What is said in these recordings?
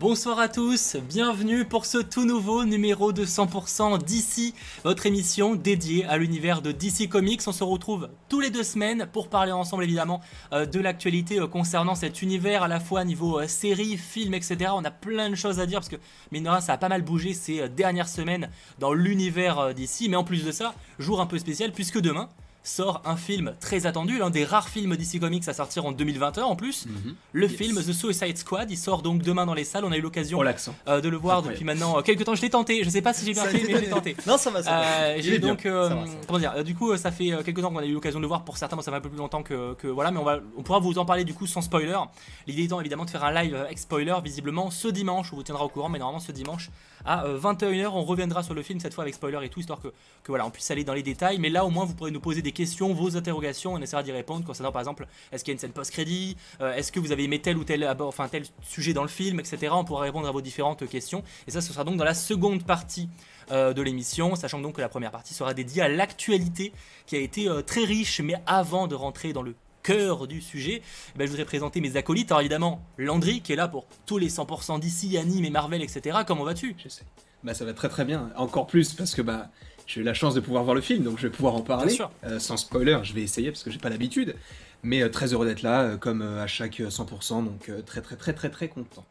Bonsoir à tous, bienvenue pour ce tout nouveau numéro de 100% DC, votre émission dédiée à l'univers de DC Comics. On se retrouve tous les deux semaines pour parler ensemble évidemment euh, de l'actualité euh, concernant cet univers à la fois niveau euh, séries, films, etc. On a plein de choses à dire parce que mine de rien, ça a pas mal bougé ces dernières semaines dans l'univers DC. Mais en plus de ça, jour un peu spécial puisque demain, sort un film très attendu, l'un des rares films DC Comics à sortir en 2021 en plus. Mhm. Le film The Suicide Squad, il sort donc demain dans les salles. On a eu l'occasion Oh euh, de le voir Incroyable. depuis maintenant euh, quelques temps. Je l'ai tenté, je sais pas si j'ai bien fait, mais je l'ai tenté. Non, ça va, ça va. Euh, j'ai donc euh, Ça va, ça va. comment dire euh, du coup ça fait quelques temps qu'on a eu l'occasion de le voir pour certains moi ça fait un peu plus longtemps que, que voilà mais on va on pourra vous en parler du coup sans spoiler l'idée étant évidemment de faire un live avec spoiler visiblement ce dimanche on vous tiendra au courant mais normalement ce dimanche à euh, 21h on reviendra sur le film cette fois avec spoiler et tout histoire que, voilà on puisse aller dans les détails. Mais là au moins vous pourrez nous poser des questions vos interrogations on essaiera d'y répondre concernant par exemple est-ce qu'il y a une scène post-crédit Euh, est-ce que vous avez aimé tel ou tel enfin tel sujet dans le film etc on pourra répondre à vos différentes questions. Et ça ce sera donc dans la seconde partie euh, de l'émission, sachant donc que la première partie sera dédiée à l'actualité qui a été euh, très riche, mais avant de rentrer dans le cœur du sujet, eh ben, je voudrais présenter mes acolytes. Alors évidemment, Landry qui est là pour tous les 100% d'ici, anime et Marvel, etc. Comment vas-tu? J'essaie. Bah ça va très très bien. Encore plus parce que bah j'ai eu la chance de pouvoir voir le film, donc je vais pouvoir en parler. Euh, sans spoiler, je vais essayer parce que j'ai pas l'habitude. Mais euh, très heureux d'être là, euh, comme à chaque euh, 100%, donc très très très très très content.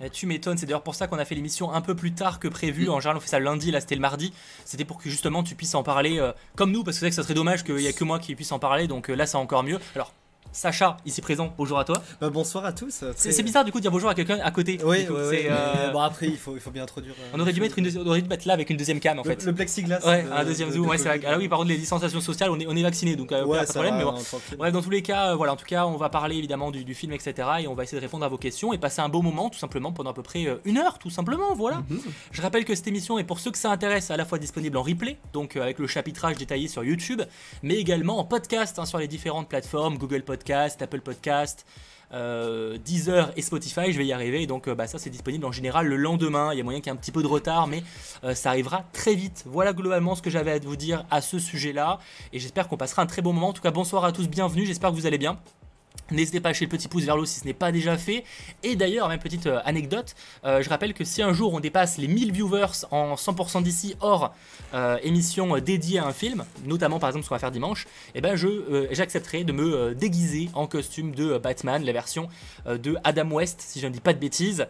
Eh, Tu m'étonnes, c'est d'ailleurs pour ça qu'on a fait l'émission un peu plus tard que prévu. Mm. En général, on fait ça le lundi, là c'était le mardi. C'était pour que justement tu puisses en parler euh, comme nous, parce que c'est vrai que ça serait dommage qu'il n'y ait que moi qui puisse en parler, donc euh, là c'est encore mieux. Alors, Sacha, ici présent, bonjour à toi. Bah, bonsoir à tous. euh, C'est bizarre du coup de dire bonjour à quelqu'un à côté. Oui, du coup, oui, c'est, oui. euh, Bon, après, il faut, il faut bien introduire. euh, On aurait dû mettre une on aurait dû mettre là avec une deuxième cam en le, fait. le plexiglas. Ouais, de- un deuxième de- zoom, de ouais, vrai. Ah oui, par contre, les distanciations sociales, on est, on est vacciné, donc euh, Ouais, pas de ça problème. va, mais bon. Bref, dans tous les cas, euh, voilà, en tout cas, on va parler évidemment du, du film, etc. Et on va essayer de répondre à vos questions et passer un beau moment, tout simplement, pendant à peu près euh, une heure, tout simplement, voilà. Mhm. Je rappelle que cette émission est pour ceux que ça intéresse à la fois disponible en replay, donc euh, avec le chapitrage détaillé sur YouTube, mais également en podcast hein, sur les différentes plateformes, Google Podcast, Apple Podcast. euh, Deezer et Spotify, je vais y arriver. Donc, euh, bah, ça, c'est disponible en général le lendemain. Il y a moyen qu'il y ait un petit peu de retard, mais euh, ça arrivera très vite. Voilà globalement ce que j'avais à vous dire à ce sujet-là. Et j'espère qu'on passera un très bon moment. En tout cas, bonsoir à tous, bienvenue. J'espère que vous allez bien. N'hésitez pas à lâcher le petit pouce vers le haut si ce n'est pas déjà fait. Et d'ailleurs, même petite euh, anecdote, euh, je rappelle que si un jour on dépasse les 1000 viewers en 100% d'ici hors euh, émission dédiée à un film, notamment par exemple ce qu'on va faire dimanche, eh ben j'accepterai de me déguiser en costume de Batman, la version de Adam West, si je ne dis pas de bêtises.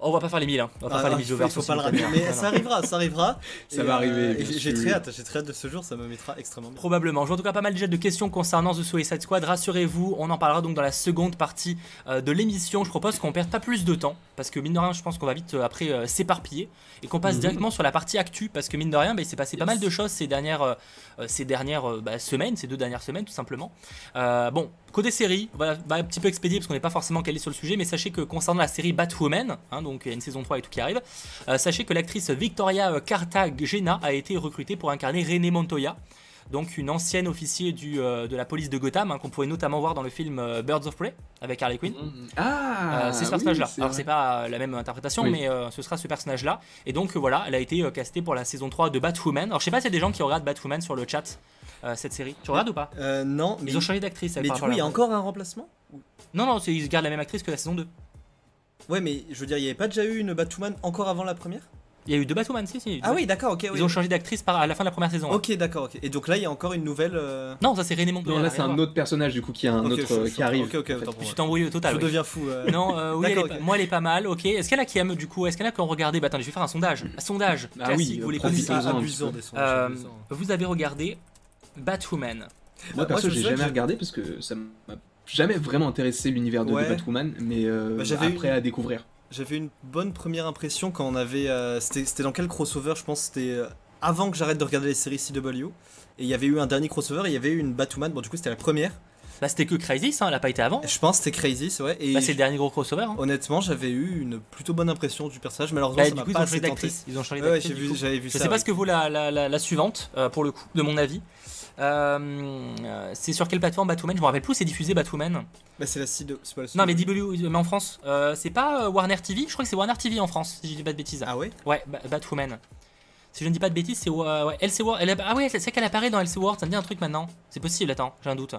On va pas faire les 1000, hein. on va pas Ah, faire les ah, 1000 il faut, viewers. il faut pas le Simultané, rater. Mais ça arrivera, ça arrivera. Ça Et, va arriver, et bien J'ai très hâte, j'ai très hâte de ce jour, ça me mettra extrêmement bien. Probablement. Je vois en tout cas pas mal déjà de questions concernant The Suicide Squad. Rassurez-vous, on en parlera donc dans la seconde partie euh, de l'émission. Je propose qu'on perde pas plus de temps parce que mine de rien, je pense qu'on va vite euh, après euh, s'éparpiller et qu'on passe Mhm. directement sur la partie actu parce que mine de rien, bah, il s'est passé pas mal de choses ces dernières, euh, euh, ces dernières euh, bah, semaines, ces deux dernières semaines tout simplement. Euh, bon, côté série, on va, va un petit peu expédier parce qu'on n'est pas forcément calé sur le sujet, mais sachez que concernant la série Batwoman, hein, donc il y a une saison 3 et tout qui arrive, euh, sachez que l'actrice Victoria euh, Cartagena a été recrutée pour incarner René Montoya donc une ancienne officier du, euh, de la police de Gotham, hein, qu'on pouvait notamment voir dans le film euh, Birds of Prey avec Harley Quinn. Mhm. Ah Euh, c'est ce personnage-là. c'est Alors c'est pas la même interprétation, Oui. mais euh, ce sera ce personnage-là. Et donc voilà, elle a été euh, castée pour la saison 3 de Batwoman. Alors je sais pas s'il y a des gens qui regardent Batwoman sur le chat, euh, cette série. Tu regardes ou pas Euh, non, mais, Ils ont changé d'actrice. mais du coup, il y a encore un remplacement Non, non, ils gardent la même actrice que la saison 2. Ouais, mais je veux dire, il n'y avait pas déjà eu une Batwoman encore avant la première? Il y a eu deux Batwoman, si, si. Ah oui, d'accord, ok. Ils oui. ont changé d'actrice à la fin de la première saison. ouais. Ok, d'accord, ok. Et donc là, il y a encore une nouvelle. euh, Non, ça c'est René Montoya. Non, là c'est un autre personnage du coup qui a un ok, autre je- euh, je- qui arrive. Ok, ok, en fait. Je moi. t'embrouille au total. Je oui. deviens fou. euh. Non, euh, oui, elle est moi elle est pas mal, ok. Est-ce qu'elle a qui aime du coup Est-ce qu'elle a qui ont regardé? Bah attendez, je vais faire un sondage. Un sondage Ah oui, vous les profitons-en. connaissez. abusant des. Euh, vous avez regardé Batwoman. Moi Moi, perso j'ai jamais que- regardé parce que ça m'a jamais vraiment intéressé l'univers de, de Ouais. Batwoman, mais euh, Bah, après une- à découvrir. J'avais une bonne première impression quand on avait. euh, C'était dans quel crossover Je pense que c'était euh, avant que j'arrête de regarder les séries CW. Et il y avait eu un dernier crossover et il y avait eu une Batwoman. Bon, du coup, c'était la première. Bah c'était que Crisis, hein, elle a pas été avant. Je pense que c'était Crazy, c'est vrai. Et Bah c'est le dernier gros crossover. Hein. honnêtement, j'avais eu une plutôt bonne impression du personnage. Malheureusement, Bah, ça du coup ils pas ont assez changé d'actrice. Ils ont changé Ouais, ouais, d'actrice. vu, coup. j'avais vu Je ça. sais pas ouais. ce que vaut la, la, la- la suivante, euh, pour le coup, de mon avis. Euh, c'est sur quelle plateforme Batwoman? Je me rappelle plus, c'est diffusé Batwoman. Bah, c'est la CW. c'est pas la Non, mais. DW, mais en France, euh, c'est pas euh, Warner TV Je crois que c'est Warner TV en France, si je dis pas de bêtises. Ah ouais? Ouais, Ba- Batwoman. Si je ne dis pas de bêtises, c'est euh, ouais. Elle, a- ah ouais, c'est qu'elle apparaît dans Elseworld, ça me dit un truc maintenant. C'est possible, attends, j'ai un doute.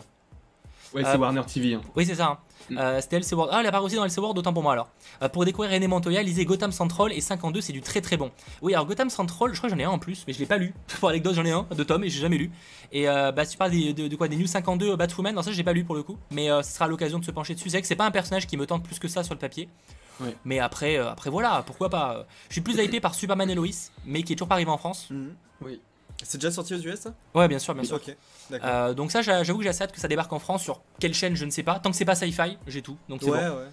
Ouais, Euh, c'est Warner TV. hein. Oui, c'est ça. Euh, C'était LC World. Ah, elle apparaît aussi dans LC World, autant pour moi alors. Euh, pour découvrir René Montoya, lisez Gotham Central et 52, c'est du très très bon. Oui, alors Gotham Central, je crois que j'en ai un en plus, mais je l'ai pas lu. pour anecdote, j'en ai un de Tom et j'ai jamais lu. Et euh, bah, si tu parles des- de, de quoi Des New 52 Batwoman, non, ça j'ai pas lu pour le coup. Mais ce sera l'occasion de se pencher dessus. C'est que c'est pas un personnage qui me tente plus que ça sur le papier. Mais après, après voilà, pourquoi pas. Je suis plus hypé par Superman et Lois, mais qui est toujours pas arrivé en France. Mhm. Oui. C'est déjà sorti aux US ça Ouais, bien sûr, bien sûr. Ok, d'accord. Euh, donc ça, j'a- j'avoue que j'ai assez hâte que ça débarque en France. Sur quelle chaîne, je ne sais pas. Tant que c'est pas sci-fi, j'ai tout. Donc c'est ouais, bon. ouais.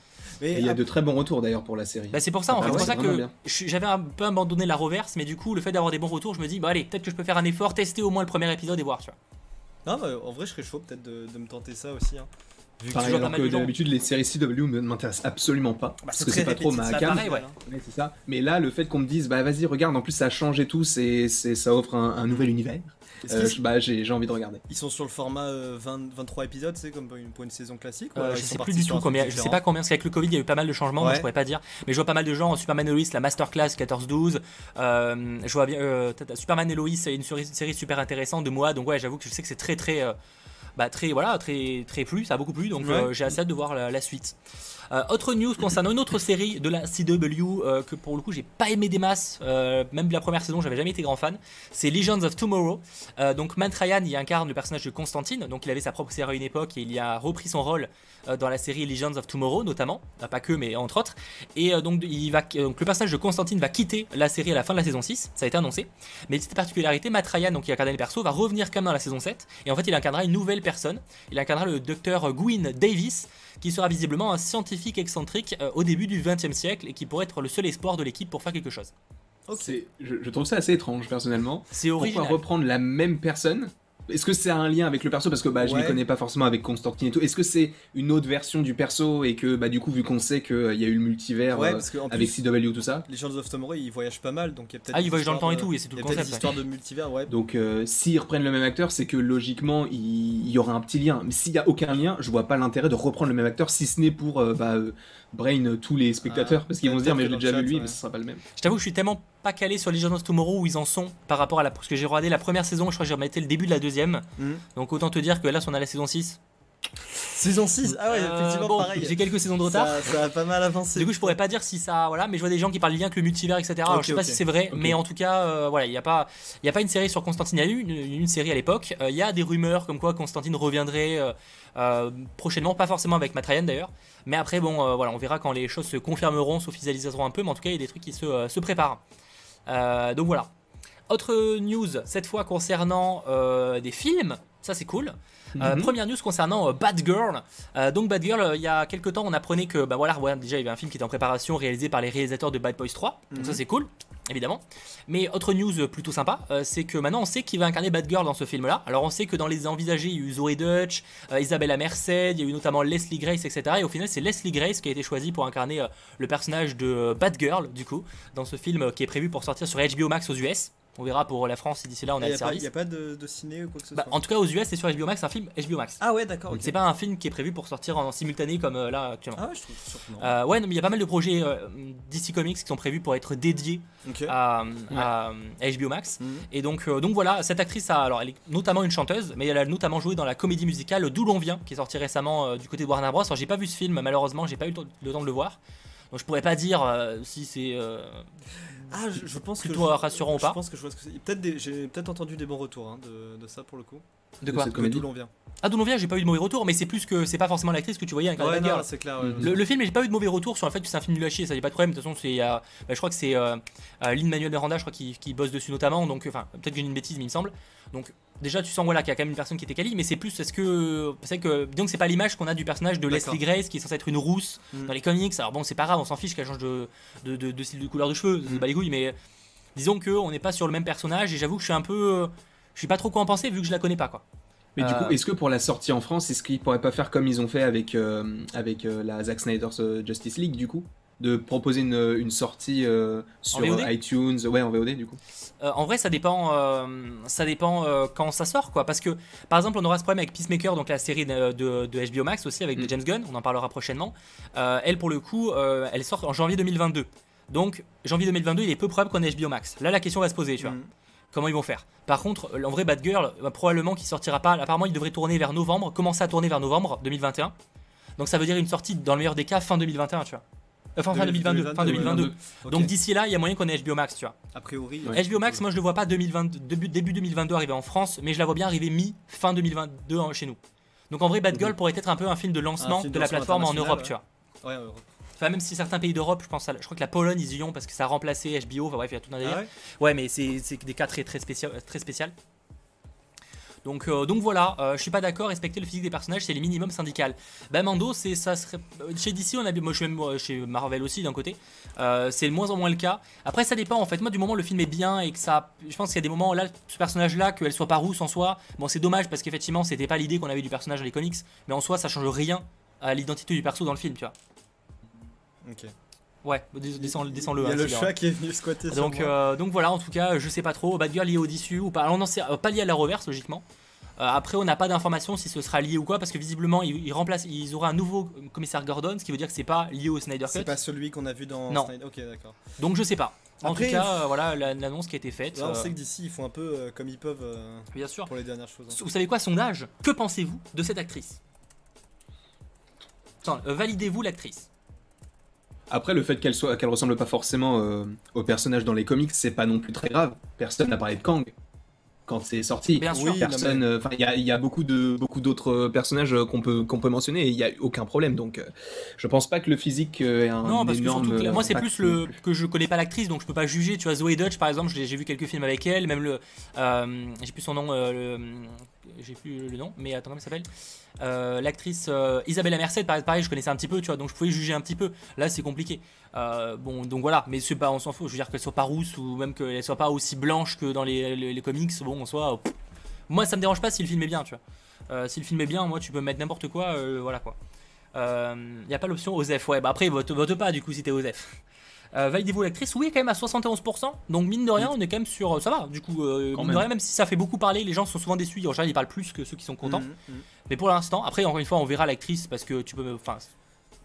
Et Mais il y a de très bons retours d'ailleurs pour la série. Bah c'est pour ça en Ah fait, ouais, c'est pour c'est ça vraiment que j'avais un peu abandonné la reverse, mais du coup le fait d'avoir des bons retours, je me dis bah allez peut-être que je peux faire un effort, tester au moins le premier épisode et voir tu vois. non, bah, en vrai, je serais chaud peut-être de, de me tenter ça aussi. Hein. Vu que alors que d'habitude les séries CW ne m'intéressent absolument pas. Bah, parce que c'est pas trop ma cam. pareil, ouais. Ouais, c'est ça. Mais là, le fait qu'on me dise, bah vas-y, regarde, en plus ça a changé tout, c'est, c'est- ça offre un, un nouvel univers. Euh, bah j'ai, j'ai envie de regarder. Ils sont sur le format euh, 20 23 épisodes, c'est comme pour une, pour une saison classique ou Euh, je sais plus du tout combien, je sais pas combien, parce qu'avec le Covid il y a eu pas mal de changements, donc Ouais. je pourrais pas dire. Mais je vois pas mal de gens, Superman et Lois, la Masterclass 14-12, euh, je vois bien, euh, Superman et Lois, c'est une série, série super intéressante de moi, donc ouais j'avoue que je sais que c'est très très, euh, bah très voilà, très très plu, ça a beaucoup plu, donc Ouais. euh, j'ai assez hâte de voir la, la suite. Euh, autre news concernant une autre série de la CW euh, que pour le coup j'ai pas aimé des masses, euh, même la première saison j'avais jamais été grand fan. C'est Legends of Tomorrow. Euh, donc Matt Ryan y incarne le personnage de Constantine, donc il avait sa propre série à une époque et il y a repris son rôle dans la série Legends of Tomorrow notamment, pas que mais entre autres. Et donc, il va, donc le personnage de Constantine va quitter la série à la fin de la saison 6, ça a été annoncé. Mais petite particularité, Matt Ryan, donc qui incarnait le perso, va revenir quand même dans la saison 7 et en fait il incarnera une nouvelle personne. Il incarnera le docteur Gwyn Davis qui sera visiblement un scientifique excentrique euh, au début du 20 e siècle et qui pourrait être le seul espoir de l'équipe pour faire quelque chose. Je, je trouve ça assez étrange personnellement. C'est Pourquoi original. reprendre la même personne Est-ce que c'est un lien avec le perso? Parce que bah, je ne Ouais. connais pas forcément avec Constantine et tout. Est-ce que c'est une autre version du perso et que bah, du coup, vu qu'on sait qu'il y a eu le multivers Ouais, euh, avec plus, CW, tout ça, les Legends of Tomorrow ils voyagent pas mal donc il y a peut-être. Ah, ils voyagent dans le temps et tout, et c'est tout le concept. histoires de multivers, ouais. Donc, euh, s'ils reprennent le même acteur, c'est que logiquement, il, il y aura un petit lien. Mais s'il n'y a aucun lien, je vois pas l'intérêt de reprendre le même acteur, si ce n'est pour euh, bah, euh, brain tous les spectateurs. Ah, parce qu'ils vont se dire, mais je l'ai déjà vu lui, mais ce sera pas le même. Je t'avoue que je suis tellement pas calé sur Legends of Tomorrow où ils en sont par rapport à la. Parce que j'ai regardé la première saison, je crois que j'ai remetté le début de la deuxième. Mhm. Donc autant te dire que là, si on a la saison 6. Saison 6 Ah ouais, euh, effectivement, bon, pareil. J'ai quelques saisons de retard. Ça, ça a pas mal avancé. Du coup, je pourrais pas dire si ça. Voilà, mais je vois des gens qui parlent lien que le multivers, etc. Alors, je sais pas si c'est vrai, mais en tout cas, euh, voilà, il n'y a, pas- il y a pas une série sur Constantine. Il y a eu une, une série à l'époque. Euh, Il y a des rumeurs comme quoi Constantine reviendrait euh, prochainement, pas forcément avec Matt Ryan d'ailleurs. Mais après, bon, voilà, on verra quand les choses se confirmeront, s'officialiseront un peu. Mais en tout cas, il y a des trucs qui se, se préparent. Donc voilà. Autre news, cette fois concernant des films. Ça, c'est cool. Euh, Mhm. Première news concernant euh, Bad Girl. Euh, donc Bad Girl, il y a quelques temps, on apprenait que, bah voilà, ouais, déjà il y avait un film qui était en préparation, réalisé par les réalisateurs de Bad Boys 3. Donc Mhm. ça c'est cool, évidemment. Mais autre news plutôt sympa, c'est que maintenant on sait qui va incarner Bad Girl dans ce film-là. Alors on sait que dans les envisagés, il y a eu Zoe Dutch, Isabella Merced, il y a eu notamment Leslie Grace, etc. Et au final, c'est Leslie Grace qui a été choisie pour incarner le personnage de Bad Girl, du coup, dans ce film qui est prévu pour sortir sur HBO Max aux US. On verra pour la France si d'ici là on a Il le n'y a, pas- service. y a pas de, de ciné ou quoi que ce Bah, soit en tout cas, aux US, c'est sur HBO Max, un film HBO Max. Ah ouais, d'accord. C'est pas un film qui est prévu pour sortir en simultané comme euh, là actuellement. Ah ouais, je trouve surprenant. Euh, ouais, non, mais il y a pas mal de projets euh, DC Comics qui sont prévus pour être dédiés à, à- à HBO Max. Mhm. Et donc, euh, donc voilà, cette actrice, a, alors elle est notamment une chanteuse, mais elle a notamment joué dans la comédie musicale D'où l'on vient, qui est sortie récemment euh, du côté de Warner Bros. Alors j'ai pas vu ce film, malheureusement, j'ai pas eu le temps, le temps de le voir. Donc je pourrais pas dire euh, si c'est euh, Ah, je, je pense que. plutôt je- rassurant ou Je pas. pense que je vois ce que c'est. Peut-être des- J'ai peut-être entendu des bons retours hein, de, de ça pour le coup. De quoi comédie. D'où l'on vient. Ah, D'où l'on vient, j'ai pas eu de mauvais retours, mais c'est plus que c'est pas forcément l'actrice que tu voyais avec Ouais, non, c'est clair. ouais. Le, le film, j'ai pas eu de mauvais retours sur le fait que c'est un film nul à chier, ça y a pas de problème. De toute façon, c'est, euh, bah, je crois que c'est euh, euh, Lin Manuel Miranda, je crois, qui, qui bosse dessus notamment. Donc, enfin, peut-être que j'ai une bêtise, mais il me semble. Donc, déjà, tu sens voilà qu'il y a quand même une personne qui était quali, mais c'est plus est-ce que c'est que que c'est pas l'image qu'on a du personnage de. Leslie Grace qui est censée être une rousse Mhm. dans les comics. Alors bon, c'est pas grave, on s'en fiche qu'elle change de, de, de- de style de couleur de cheveux, c'est Mhm. pas les couilles, mais disons que on n'est pas sur le même personnage et j'avoue que je suis un peu, je sais pas trop quoi en penser vu que je la connais pas quoi. Mais du Euh, coup, est-ce que pour la sortie en France, est-ce qu'ils pourraient pas faire comme ils ont fait avec, euh, avec euh, la Zack Snyder's euh, Justice League, du coup? De proposer une, une sortie euh, sur euh, iTunes, ouais, en VOD, du coup Euh, en vrai, ça dépend, euh, ça dépend euh, quand ça sort, quoi. Parce que, par exemple, on aura ce problème avec Peacemaker, donc la série de, de- de HBO Max aussi avec Mm. James Gunn. On en parlera prochainement. Euh, elle, pour le coup, euh, elle sort en janvier 2022. Donc, janvier 2022, il est peu probable qu'on ait HBO Max. Là, la question va se poser, tu vois. Mhm. Comment ils vont faire. Par contre, euh, en vrai, Bad Girl, euh, probablement qu'il sortira pas. Apparemment, il devrait tourner vers novembre, commencer à tourner vers novembre 2021. Donc ça veut dire une sortie, dans le meilleur des cas, fin 2021, tu vois. Enfin, fin 2022, fin 2022. Ok. Donc d'ici là, il y a moyen qu'on ait HBO Max, tu vois. a priori. Ouais. HBO Max, moi je le vois pas 2022, début, début 2022 arriver en France, mais je la vois bien arriver mi-fin 2022 en- chez nous. Donc en vrai, Bad Girl pourrait être un peu un film de lancement film de de la plateforme en Europe, tu vois. Ouais. Enfin, même si certains pays d'Europe, je pense, à je crois que la Pologne, ils y ont parce que ça a remplacé HBO. Enfin bref, il y a tout un délire. Ah ouais Ouais, mais c'est des cas très très spécial, très spécial. Donc, euh, donc voilà, euh, je suis pas d'accord. Respecter le physique des personnages, c'est le minimum syndical. Bah Mando, c'est ça serait euh, chez DC, on a moi je suis même euh, chez Marvel aussi d'un côté. Euh, c'est de moins en moins le cas. Après, ça dépend en fait. Moi, du moment où le film est bien et que ça, je pense qu'il y a des moments là, ce personnage-là, qu'elle soit pas rousse en soi. Bon, c'est dommage parce qu'effectivement, c'était pas l'idée qu'on avait du personnage dans les comics, mais en soi, ça change rien à l'identité du perso dans le film, tu vois. Ok. Ouais, descends- descends- descends-le. Il y a hein, le chat qui est venu squatter Donc, euh, donc voilà, en tout cas, je sais pas trop. Bad Girl lié au DCU ou pas. Alors, non, c'est euh, pas lié à la reverse, logiquement. Euh, après, on n'a pas d'informations si ce sera lié ou quoi, parce que visiblement, ils, ils remplacent, ils auront un nouveau commissaire Gordon, ce qui veut dire que c'est pas lié au Snyder Cut. C'est pas celui qu'on a vu dans Non. Snyder. Ok, d'accord. Donc, je sais pas. En Après, tout cas, euh, voilà la- l'annonce qui a été faite. Là, on euh, sait que d'ici, ils font un peu comme ils peuvent bien sûr. pour les dernières choses. hein. Vous savez quoi, sondage Que pensez-vous de cette actrice? Validez-vous l'actrice Après, le fait qu'elle soit, qu'elle ressemble pas forcément euh, au personnage dans les comics, c'est pas non plus très grave. Personne n'a parlé de Kang quand c'est sorti. Bien sûr. Oui, Personne, enfin, il y a, il y a beaucoup de beaucoup d'autres euh, personnages euh, qu'on peut qu'on peut mentionner et il y a aucun problème. Donc, euh, je pense pas que le physique ait un Non, parce que énorme. surtout, que- moi c'est plus le que je connais pas l'actrice, donc je peux pas juger. Tu vois, Zoé Dutch par exemple, j'ai vu quelques films avec elle, même le, euh, j'ai plus son nom, euh, j'ai plus le nom, mais attends comment elle s'appelle? Euh, L'actrice euh, Isabella Merced, pareil, je connaissais un petit peu, tu vois, donc je pouvais juger un petit peu. Là, c'est compliqué. Euh, bon, donc voilà, mais c'est pas, on s'en fout. Je veux dire qu'elle soit pas rousse ou même qu'elle soit pas aussi blanche que dans les, les, comics. Bon, en soi, pff, moi ça me dérange pas si le film est bien, tu vois. Euh, si le film est bien, moi tu peux mettre n'importe quoi, voilà quoi. Il n'y a pas l'option Osef. Ouais, bah après, vote, vote pas du coup si t'es Osef. Euh, Validez-vous l'actrice Oui, quand même à 71%. Donc, mine de rien, on est quand même sur. Ça va, du coup, euh, mine de même. rien, même si ça fait beaucoup parler, les gens sont souvent déçus. En général, ils parlent plus que ceux qui sont contents. Mhm, mhm. Mais pour l'instant, après, encore une fois, on verra l'actrice parce que tu peux. Enfin,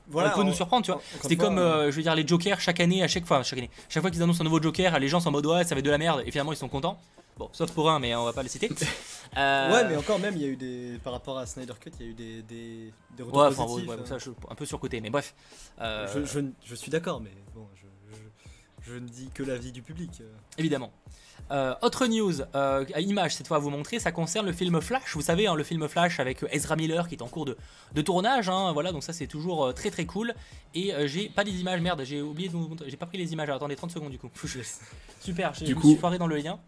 Voilà, elle peut on- nous surprendre, tu vois. C'était fois, comme, euh, je veux dire, les Jokers chaque année, à chaque fois, chaque année, chaque fois qu'ils annoncent un nouveau Joker, les gens sont en mode ouais, ça va être de la merde, et finalement ils sont contents. Bon, sauf pour un, mais on va pas le citer. Euh, Ouais, mais encore même, il y a eu des. Par rapport à Snyder Cut, il y a eu des, des, des retours Ouais, enfin, positifs. ouais, ouais, euh. ça, je suis un peu surcoté, mais bref. Euh, je, je, je suis d'accord, mais bon, je, je, je ne dis que l'avis du public. euh. Évidemment. Euh, autre news, euh, à image cette fois à vous montrer, ça concerne le film Flash. Vous savez, hein, le film Flash avec Ezra Miller qui est en cours de, de tournage. hein, voilà, donc ça c'est toujours euh, très très cool. Et euh, j'ai pas les images, merde, j'ai oublié de vous montrer, j'ai pas pris les images. Alors, attendez 30 secondes du coup. Super, j'ai Du je me coup- suis foiré dans le lien.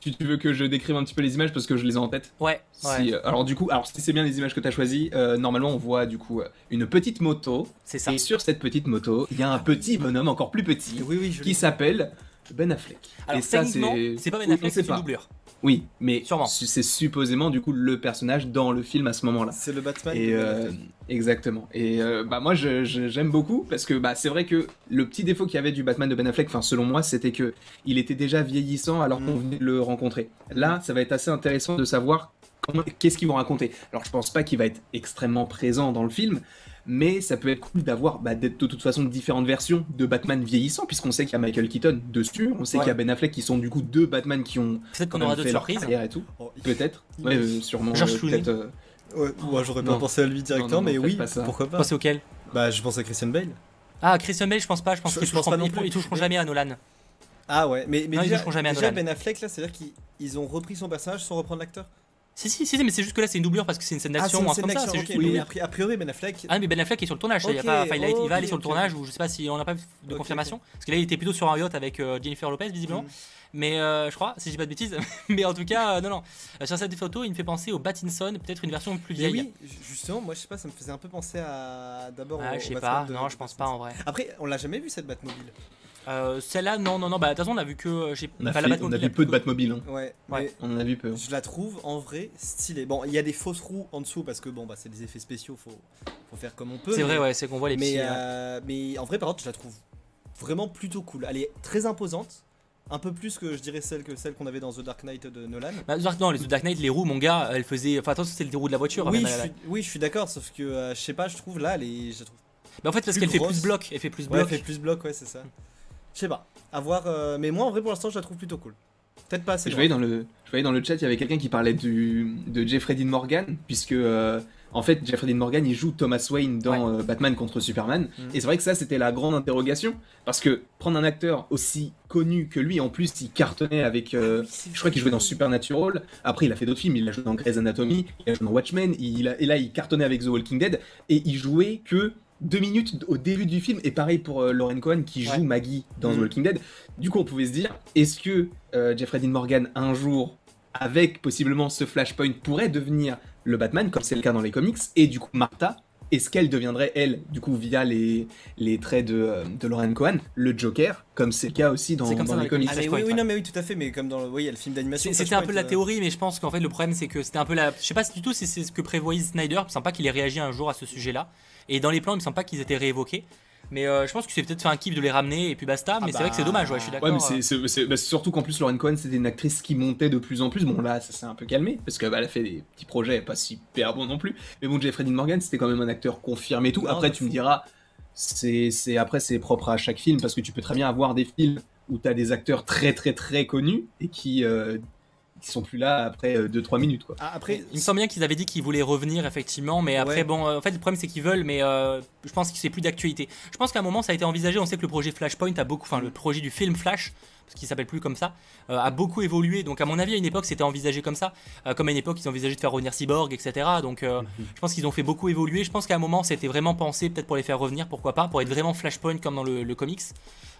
Tu veux que je décrive un petit peu les images parce que je les ai en tête Ouais, ouais, euh, alors du coup, alors si c'est bien les images que tu as choisies, euh, normalement on voit du coup euh, une petite moto c'est ça. et sur cette petite moto, il y a un petit bonhomme encore plus petit Oui, oui, je qui s'appelle Ben Affleck. Alors, et ça c'est pas Ben Affleck, c'est une doublure. Oui, mais Sûrement. c'est supposément du coup le personnage dans le film à ce moment-là. C'est le Batman. Et euh, exactement. Et euh, bah moi je- je- j'aime beaucoup parce que bah c'est vrai que le petit défaut qu'il y avait du Batman de Ben Affleck, enfin selon moi, c'était que il était déjà vieillissant alors qu'on Mm. venait de le rencontrer. Là, ça va être assez intéressant de savoir qu'est-ce qu'ils vont raconter. Alors je pense pas qu'il va être extrêmement présent dans le film. Mais ça peut être cool d'avoir bah, de toute façon différentes versions de Batman vieillissant, puisqu'on sait qu'il y a Michael Keaton dessus, on sait Ouais. qu'il y a Ben Affleck qui sont du coup deux Batman qui ont Peut-être qu'on aura d'autres fait leur surprises. et tout. Oh, il- Peut-être. il- Ouais, euh, sûrement. George euh, Clooney. peut-être, euh, Ouais, j'aurais pas Non. pensé à lui directement, mais oui, pas pourquoi pas. Pensez auquel Bah, je pense à Christian Bale. Ah, Christian Bale, je pense pas. Je pense qu'ils je pense toucheront, pas non ils- plus. ils toucheront Mais- jamais à Nolan. Ah ouais, mais, mais Non, ils déjà, toucheront jamais à déjà Nolan. Ben Affleck là, c'est-à-dire qu'ils ils ont repris son personnage sans reprendre l'acteur Si, si, si, mais c'est juste que là, c'est une doublure parce que c'est une scène Ah, d'action c'est ou un comme ça. juste Oui, a pri- a priori Ben Affleck. Ah, mais Ben Affleck est sur le tournage, ça, y a pas, il, a, il va aller sur le tournage, ou je sais pas si on n'a pas de confirmation. Parce que là, il était plutôt sur un yacht avec euh, Jennifer Lopez, visiblement. Mm. Mais euh, je crois, si je dis pas de bêtises. mais en tout cas, euh, non, non. Sur cette photo, il me fait penser au Battinson, peut-être une version plus Mais vieille. oui, justement, moi je sais pas, ça me faisait un peu penser à d'abord. Ah, je sais pas, non, je pense pas en vrai. Après, on l'a jamais vu cette Batmobile. Euh, Celle-là, non, non, non, bah de toute façon, on a vu que. euh, j'ai- On a, enfin, fait- la on a vu peu de Batmobile. hein. Ouais, Ouais. On en a vu peu. je la trouve en vrai stylée. Bon, il y a des fausses roues en dessous parce que bon, bah c'est des effets spéciaux, faut, faut faire comme on peut. C'est vrai, ouais, c'est qu'on voit les mais, petits. euh, mais en vrai, par contre, je la trouve vraiment plutôt cool. Elle est très imposante, un peu plus que je dirais celle que celle qu'on avait dans The Dark Knight de Nolan. Bah, Dark- non, les The Dark Knight, les roues, mon gars, elles faisaient. Enfin, attention, c'était les roues de la voiture. oui, même, je suis, oui, je suis d'accord, sauf que euh, je sais pas, je trouve là, elle est, je la trouve Mais en fait, parce qu'elle fait plus bloc. Elle fait plus Ouais, elle bloc. fait plus bloc, ouais, c'est ça. Je sais pas. À voir, euh, mais moi en vrai pour l'instant je la trouve plutôt cool. Peut-être pas assez Je voyais dans le, je voyais dans le chat, il y avait quelqu'un qui parlait du, de Jeffrey Dean Morgan, puisque euh, en fait Jeffrey Dean Morgan il joue Thomas Wayne dans euh, Batman contre Superman, Mhm. et c'est vrai que ça c'était la grande interrogation, parce que prendre un acteur aussi connu que lui, en plus il cartonnait avec, euh, je crois qu'il jouait dans Supernatural, après il a fait d'autres films, il a joué dans Grey's Anatomy, il a joué dans Watchmen, il a- et là il cartonnait avec The Walking Dead, et il jouait que deux minutes au début du film, et pareil pour euh, Lauren Cohen qui joue Ouais. Maggie dans The Mhm. Walking Dead. Du coup, on pouvait se dire, est-ce que euh, Jeffrey Dean Morgan, un jour, avec possiblement ce Flashpoint, pourrait devenir le Batman, comme c'est le cas dans les comics, et du coup, Martha, est-ce qu'elle deviendrait, elle, du coup, via les, les traits de, euh, de Lauren Cohen, le Joker, comme c'est le cas aussi dans, C'est comme dans ça dans les comics? Ah, mais oui, oui, non, mais oui, tout à fait, mais comme dans le, oui, il y a le film d'animation. C'est- C'était un peu la théorie, mais je pense qu'en fait le problème c'est que c'était un peu la. Je sais pas si du tout si c'est ce que prévoyait Snyder. Semble pas qu'il ait réagi un jour à ce sujet-là. Et dans les plans, il me semble pas qu'ils étaient réévoqués. Mais euh, je pense que c'est peut-être fait un kiff de les ramener et puis basta. Mais c'est vrai que c'est bah, dommage, ouais, je suis d'accord. Ouais, mais c'est- bah, c'est surtout qu'en plus, Lauren Cohen, c'était une actrice qui montait de plus en plus. Bon, là, ça s'est un peu calmé, parce qu'elle a fait des petits projets pas super bons non plus. Mais bon, Jeffrey Dean Morgan, c'était quand même un acteur confirmé et tout. Non, après, de tu me diras, c'est c'est- après, c'est propre à chaque film, parce que tu peux très bien avoir des films où tu as des acteurs très, très, très connus et qui, euh, qui sont plus là après 2-3 minutes, quoi. Ah, après, Il me semble bien qu'ils avaient dit qu'ils voulaient revenir effectivement, mais après Ouais. bon, euh, en fait le problème c'est qu'ils veulent, mais euh, je pense que c'est plus d'actualité. Je pense qu'à un moment ça a été envisagé. On sait que le projet Flashpoint a beaucoup, enfin le projet du film Flash, parce qu'il s'appelle plus comme ça, euh, a beaucoup évolué. Donc à mon avis à une époque c'était envisagé comme ça, Euh, comme à une époque ils envisageaient de faire revenir Cyborg, etc. Donc euh, je pense qu'ils ont fait beaucoup évoluer. Je pense qu'à un moment c'était vraiment pensé peut-être pour les faire revenir, pourquoi pas, pour être vraiment Flashpoint comme dans le, le comics.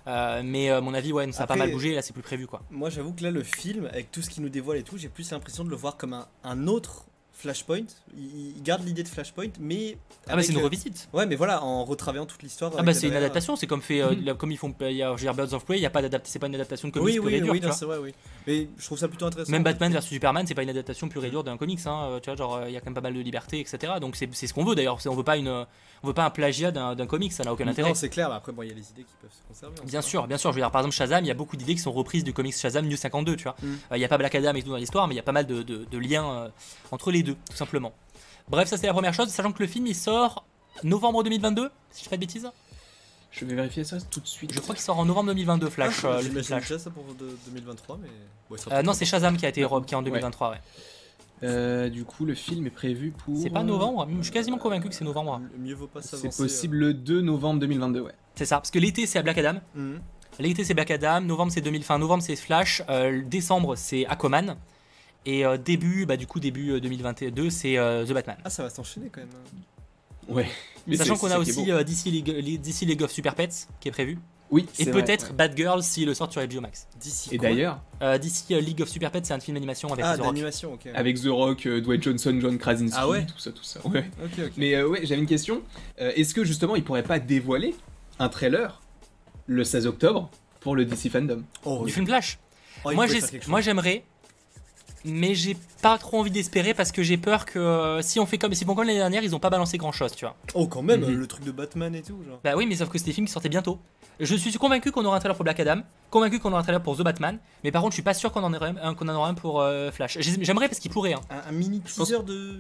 Mais à mon avis ouais, ça a pas mal bougé. Là c'est plus prévu quoi. moi j'avoue que là, le film, avec tout ce qu'il nous dévoile et tout, j'ai plus l'impression de le voir comme un, un autre Flashpoint. Il, garde l'idée de Flashpoint, mais. Ah bah c'est une euh, revisite. Ouais, mais voilà, en retravaillant toute l'histoire. Ah bah c'est une derrière- adaptation, c'est comme fait euh, Mhm. comme ils font il Birds of Prey, c'est pas une adaptation de comics Oui, oui, et dure, oui, non, c'est vrai, oui. Mais je trouve ça plutôt intéressant. Même Batman vs Superman, c'est pas une adaptation pure et dure d'un comics, hein, euh, tu vois, genre il y a quand même pas mal de liberté, etc. Donc c'est ce qu'on veut d'ailleurs, on veut pas une, on veut pas un plagiat d'un comics, ça n'a aucun intérêt. Non, c'est clair, mais après, bon, il y a les idées qui peuvent se conserver. on Bien sûr, bien sûr. Je veux dire, par exemple, Shazam, il y a beaucoup d'idées qui sont reprises du comics Shazam New 52, tu vois. Euh, Il y a pas Black Adam et tout dans l'histoire, mais il y a pas mal de, liens euh, entre les deux, tout simplement. Bref, ça c'est la première chose, sachant que le film il sort novembre 2022, si je fais pas de bêtises. Je vais vérifier ça tout de suite. Je crois qu'il sort en novembre 2022, pas. Flash. Ah, euh, le Flash. ça pour de- 2023, mais. Euh, non, c'est Shazam qui a été re- qui est en 2023, ouais. Euh, du coup, le film est prévu pour. C'est pas novembre Je suis quasiment convaincu que c'est novembre. M- Mieux vaut pas C'est possible le 2 novembre 2022, ouais. C'est ça, parce que l'été c'est à Black Adam. Mhm. L'été c'est Black Adam, novembre c'est 2000, fin novembre c'est Flash, euh, décembre c'est Aquaman. Et euh, début, bah du coup début euh, 2022 c'est euh, The Batman. Ah, ça va s'enchaîner quand même. hein. Ouais. Mais Sachant qu'on a aussi euh, DC, League, DC League of Super Pets qui est prévu. Oui, Et peut-être ouais. Batgirl s'il le sort sur HBO Max. D'ici. Et d'ailleurs, Euh, DC euh, League of Super Pets c'est un film d'animation avec Ah, The Rock. d'animation, ok. avec The Rock, euh, Dwayne Johnson, John Krasinski, Ah ouais tout ça, tout ça. Ouais. Ok, ok. Mais euh, ouais, j'avais une question. Euh, Est-ce que justement, il pourrait pas dévoiler un trailer le 16 octobre pour le DC Fandom? Oh, Du oui. film Flash. Oh, moi j'aimerais, mais j'ai pas trop envie d'espérer parce que j'ai peur que euh, si on fait comme si bon comme l'année dernière ils ont pas balancé grand chose, tu vois. Oh, quand même, Mhm. le truc de Batman et tout, genre. Bah oui, mais sauf que c'est des films qui sortaient bientôt. Je suis convaincu qu'on aura un trailer pour Black Adam, convaincu qu'on aura un trailer pour The Batman, mais par contre je suis pas sûr qu'on en, aura un- qu'on en aura un pour euh, Flash. J'ai- J'aimerais parce qu'il pourrait. Hein. Un, un mini pense- teaser de.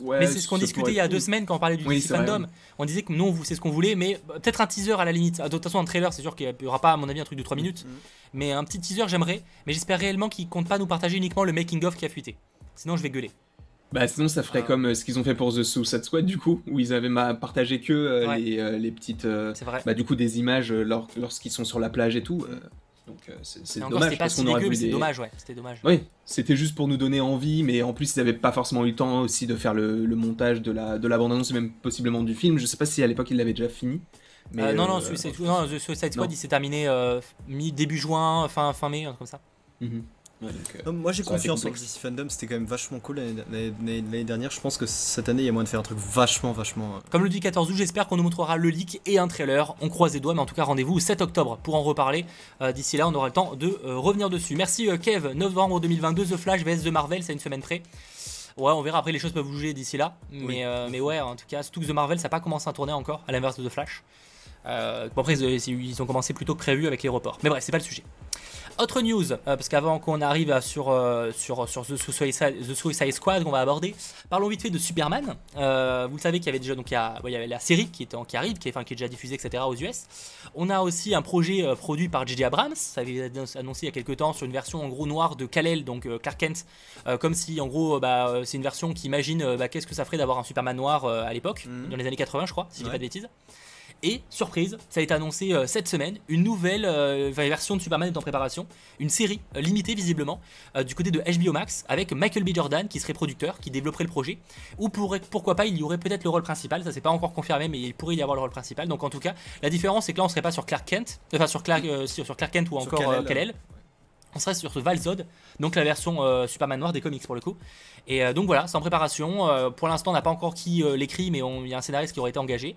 Ouais, mais c'est ce qu'on discutait il y a deux cool. semaines quand on parlait du Oui, DC vrai, Fandom. On disait que nous on vous c'est ce qu'on voulait, mais euh, peut-être un teaser à la limite. Ah, De toute façon un trailer c'est sûr qu'il y aura pas à mon avis un truc de 3 minutes, Mhm. mais un petit teaser j'aimerais. Mais j'espère réellement qu'ils comptent pas nous partager uniquement le making of qui a fuité. Sinon je vais gueuler. Bah sinon, ça ferait Ah. comme euh, ce qu'ils ont fait pour The Suicide Squad, du coup, où ils avaient partagé que euh, Ouais. les, euh, les petites. euh, C'est vrai. bah du coup, des images euh, lors- lorsqu'ils sont sur la plage et tout. Donc euh, c'est dommage c'était pas parce qu'on aurait c'est des. dommage ouais. C'était dommage. Oui, c'était juste pour nous donner envie, mais en plus ils n'avaient pas forcément eu le temps aussi de faire le, le montage de la, de la bande-annonce et même possiblement du film. Je sais pas si à l'époque ils l'avaient déjà fini. Mais Euh, non, non, euh, Suicide, non, Suicide Squad, il s'est terminé euh, mi début juin, fin, fin mai, un truc comme ça. mhm. Ouais, donc, euh, moi j'ai confiance en. DC Fandom, c'était quand même vachement cool l'année- dernière. Je pense que cette année il y a moyen de faire un truc vachement, vachement. euh, Comme le dit 14 août, j'espère qu'on nous montrera le leak et un trailer. On croise les doigts, mais en tout cas, rendez-vous au 7 octobre pour en reparler. Euh, D'ici là, on aura le temps de euh, revenir dessus. Merci euh, Kev, novembre 2022, The Flash vs The Marvel, c'est une semaine près. Ouais, on verra après, les choses peuvent bouger d'ici là. Mais, Oui. euh, mais ouais, en tout cas, surtout que The Marvel, ça n'a pas commencé à tourner encore, à l'inverse de The Flash. Euh, bon, après, ils, ils ont commencé plus tôt que prévu avec les reports. Mais bref, c'est pas le sujet. Autre news, euh, parce qu'avant qu'on arrive à- sur, euh, sur, sur The, Suicide, The Suicide Squad qu'on va aborder, parlons vite fait de Superman. Euh, vous le savez qu'il y avait déjà donc, il y, a- ouais, il y avait la série qui, était, en- qui arrive, qui est, enfin, qui est déjà diffusée, etc. aux US. On a aussi un projet euh, produit par J.J. Abrams, ça avait été annoncé il y a quelques temps sur une version en gros noire de Kal-El, donc euh, Clark Kent, euh, comme si en gros euh, bah, euh, c'est une version qui imagine euh, bah, qu'est-ce que ça ferait d'avoir un Superman noir euh, à l'époque, Mhm. dans les années 80 je crois, si je dis pas de bêtises. Et surprise, ça a été annoncé euh, cette semaine, une nouvelle euh, version de Superman est en préparation, une série euh, limitée visiblement du côté de HBO Max avec Michael B. Jordan qui serait producteur, qui développerait le projet, ou pourrait- pourquoi pas il y aurait peut-être le rôle principal, ça c'est pas encore confirmé mais il pourrait y avoir le rôle principal. Donc en tout cas, la différence c'est que là on serait pas sur Clark Kent, enfin sur Clark, sur, sur Clark Kent ou encore Kal-El. Kal-El. On serait sur Val Zod, donc la version euh, Superman noir des comics pour le coup. Et euh, donc voilà, c'est en préparation. Euh, pour l'instant, on n'a pas encore qui l'écrit, mais il y a un scénariste qui aurait été engagé.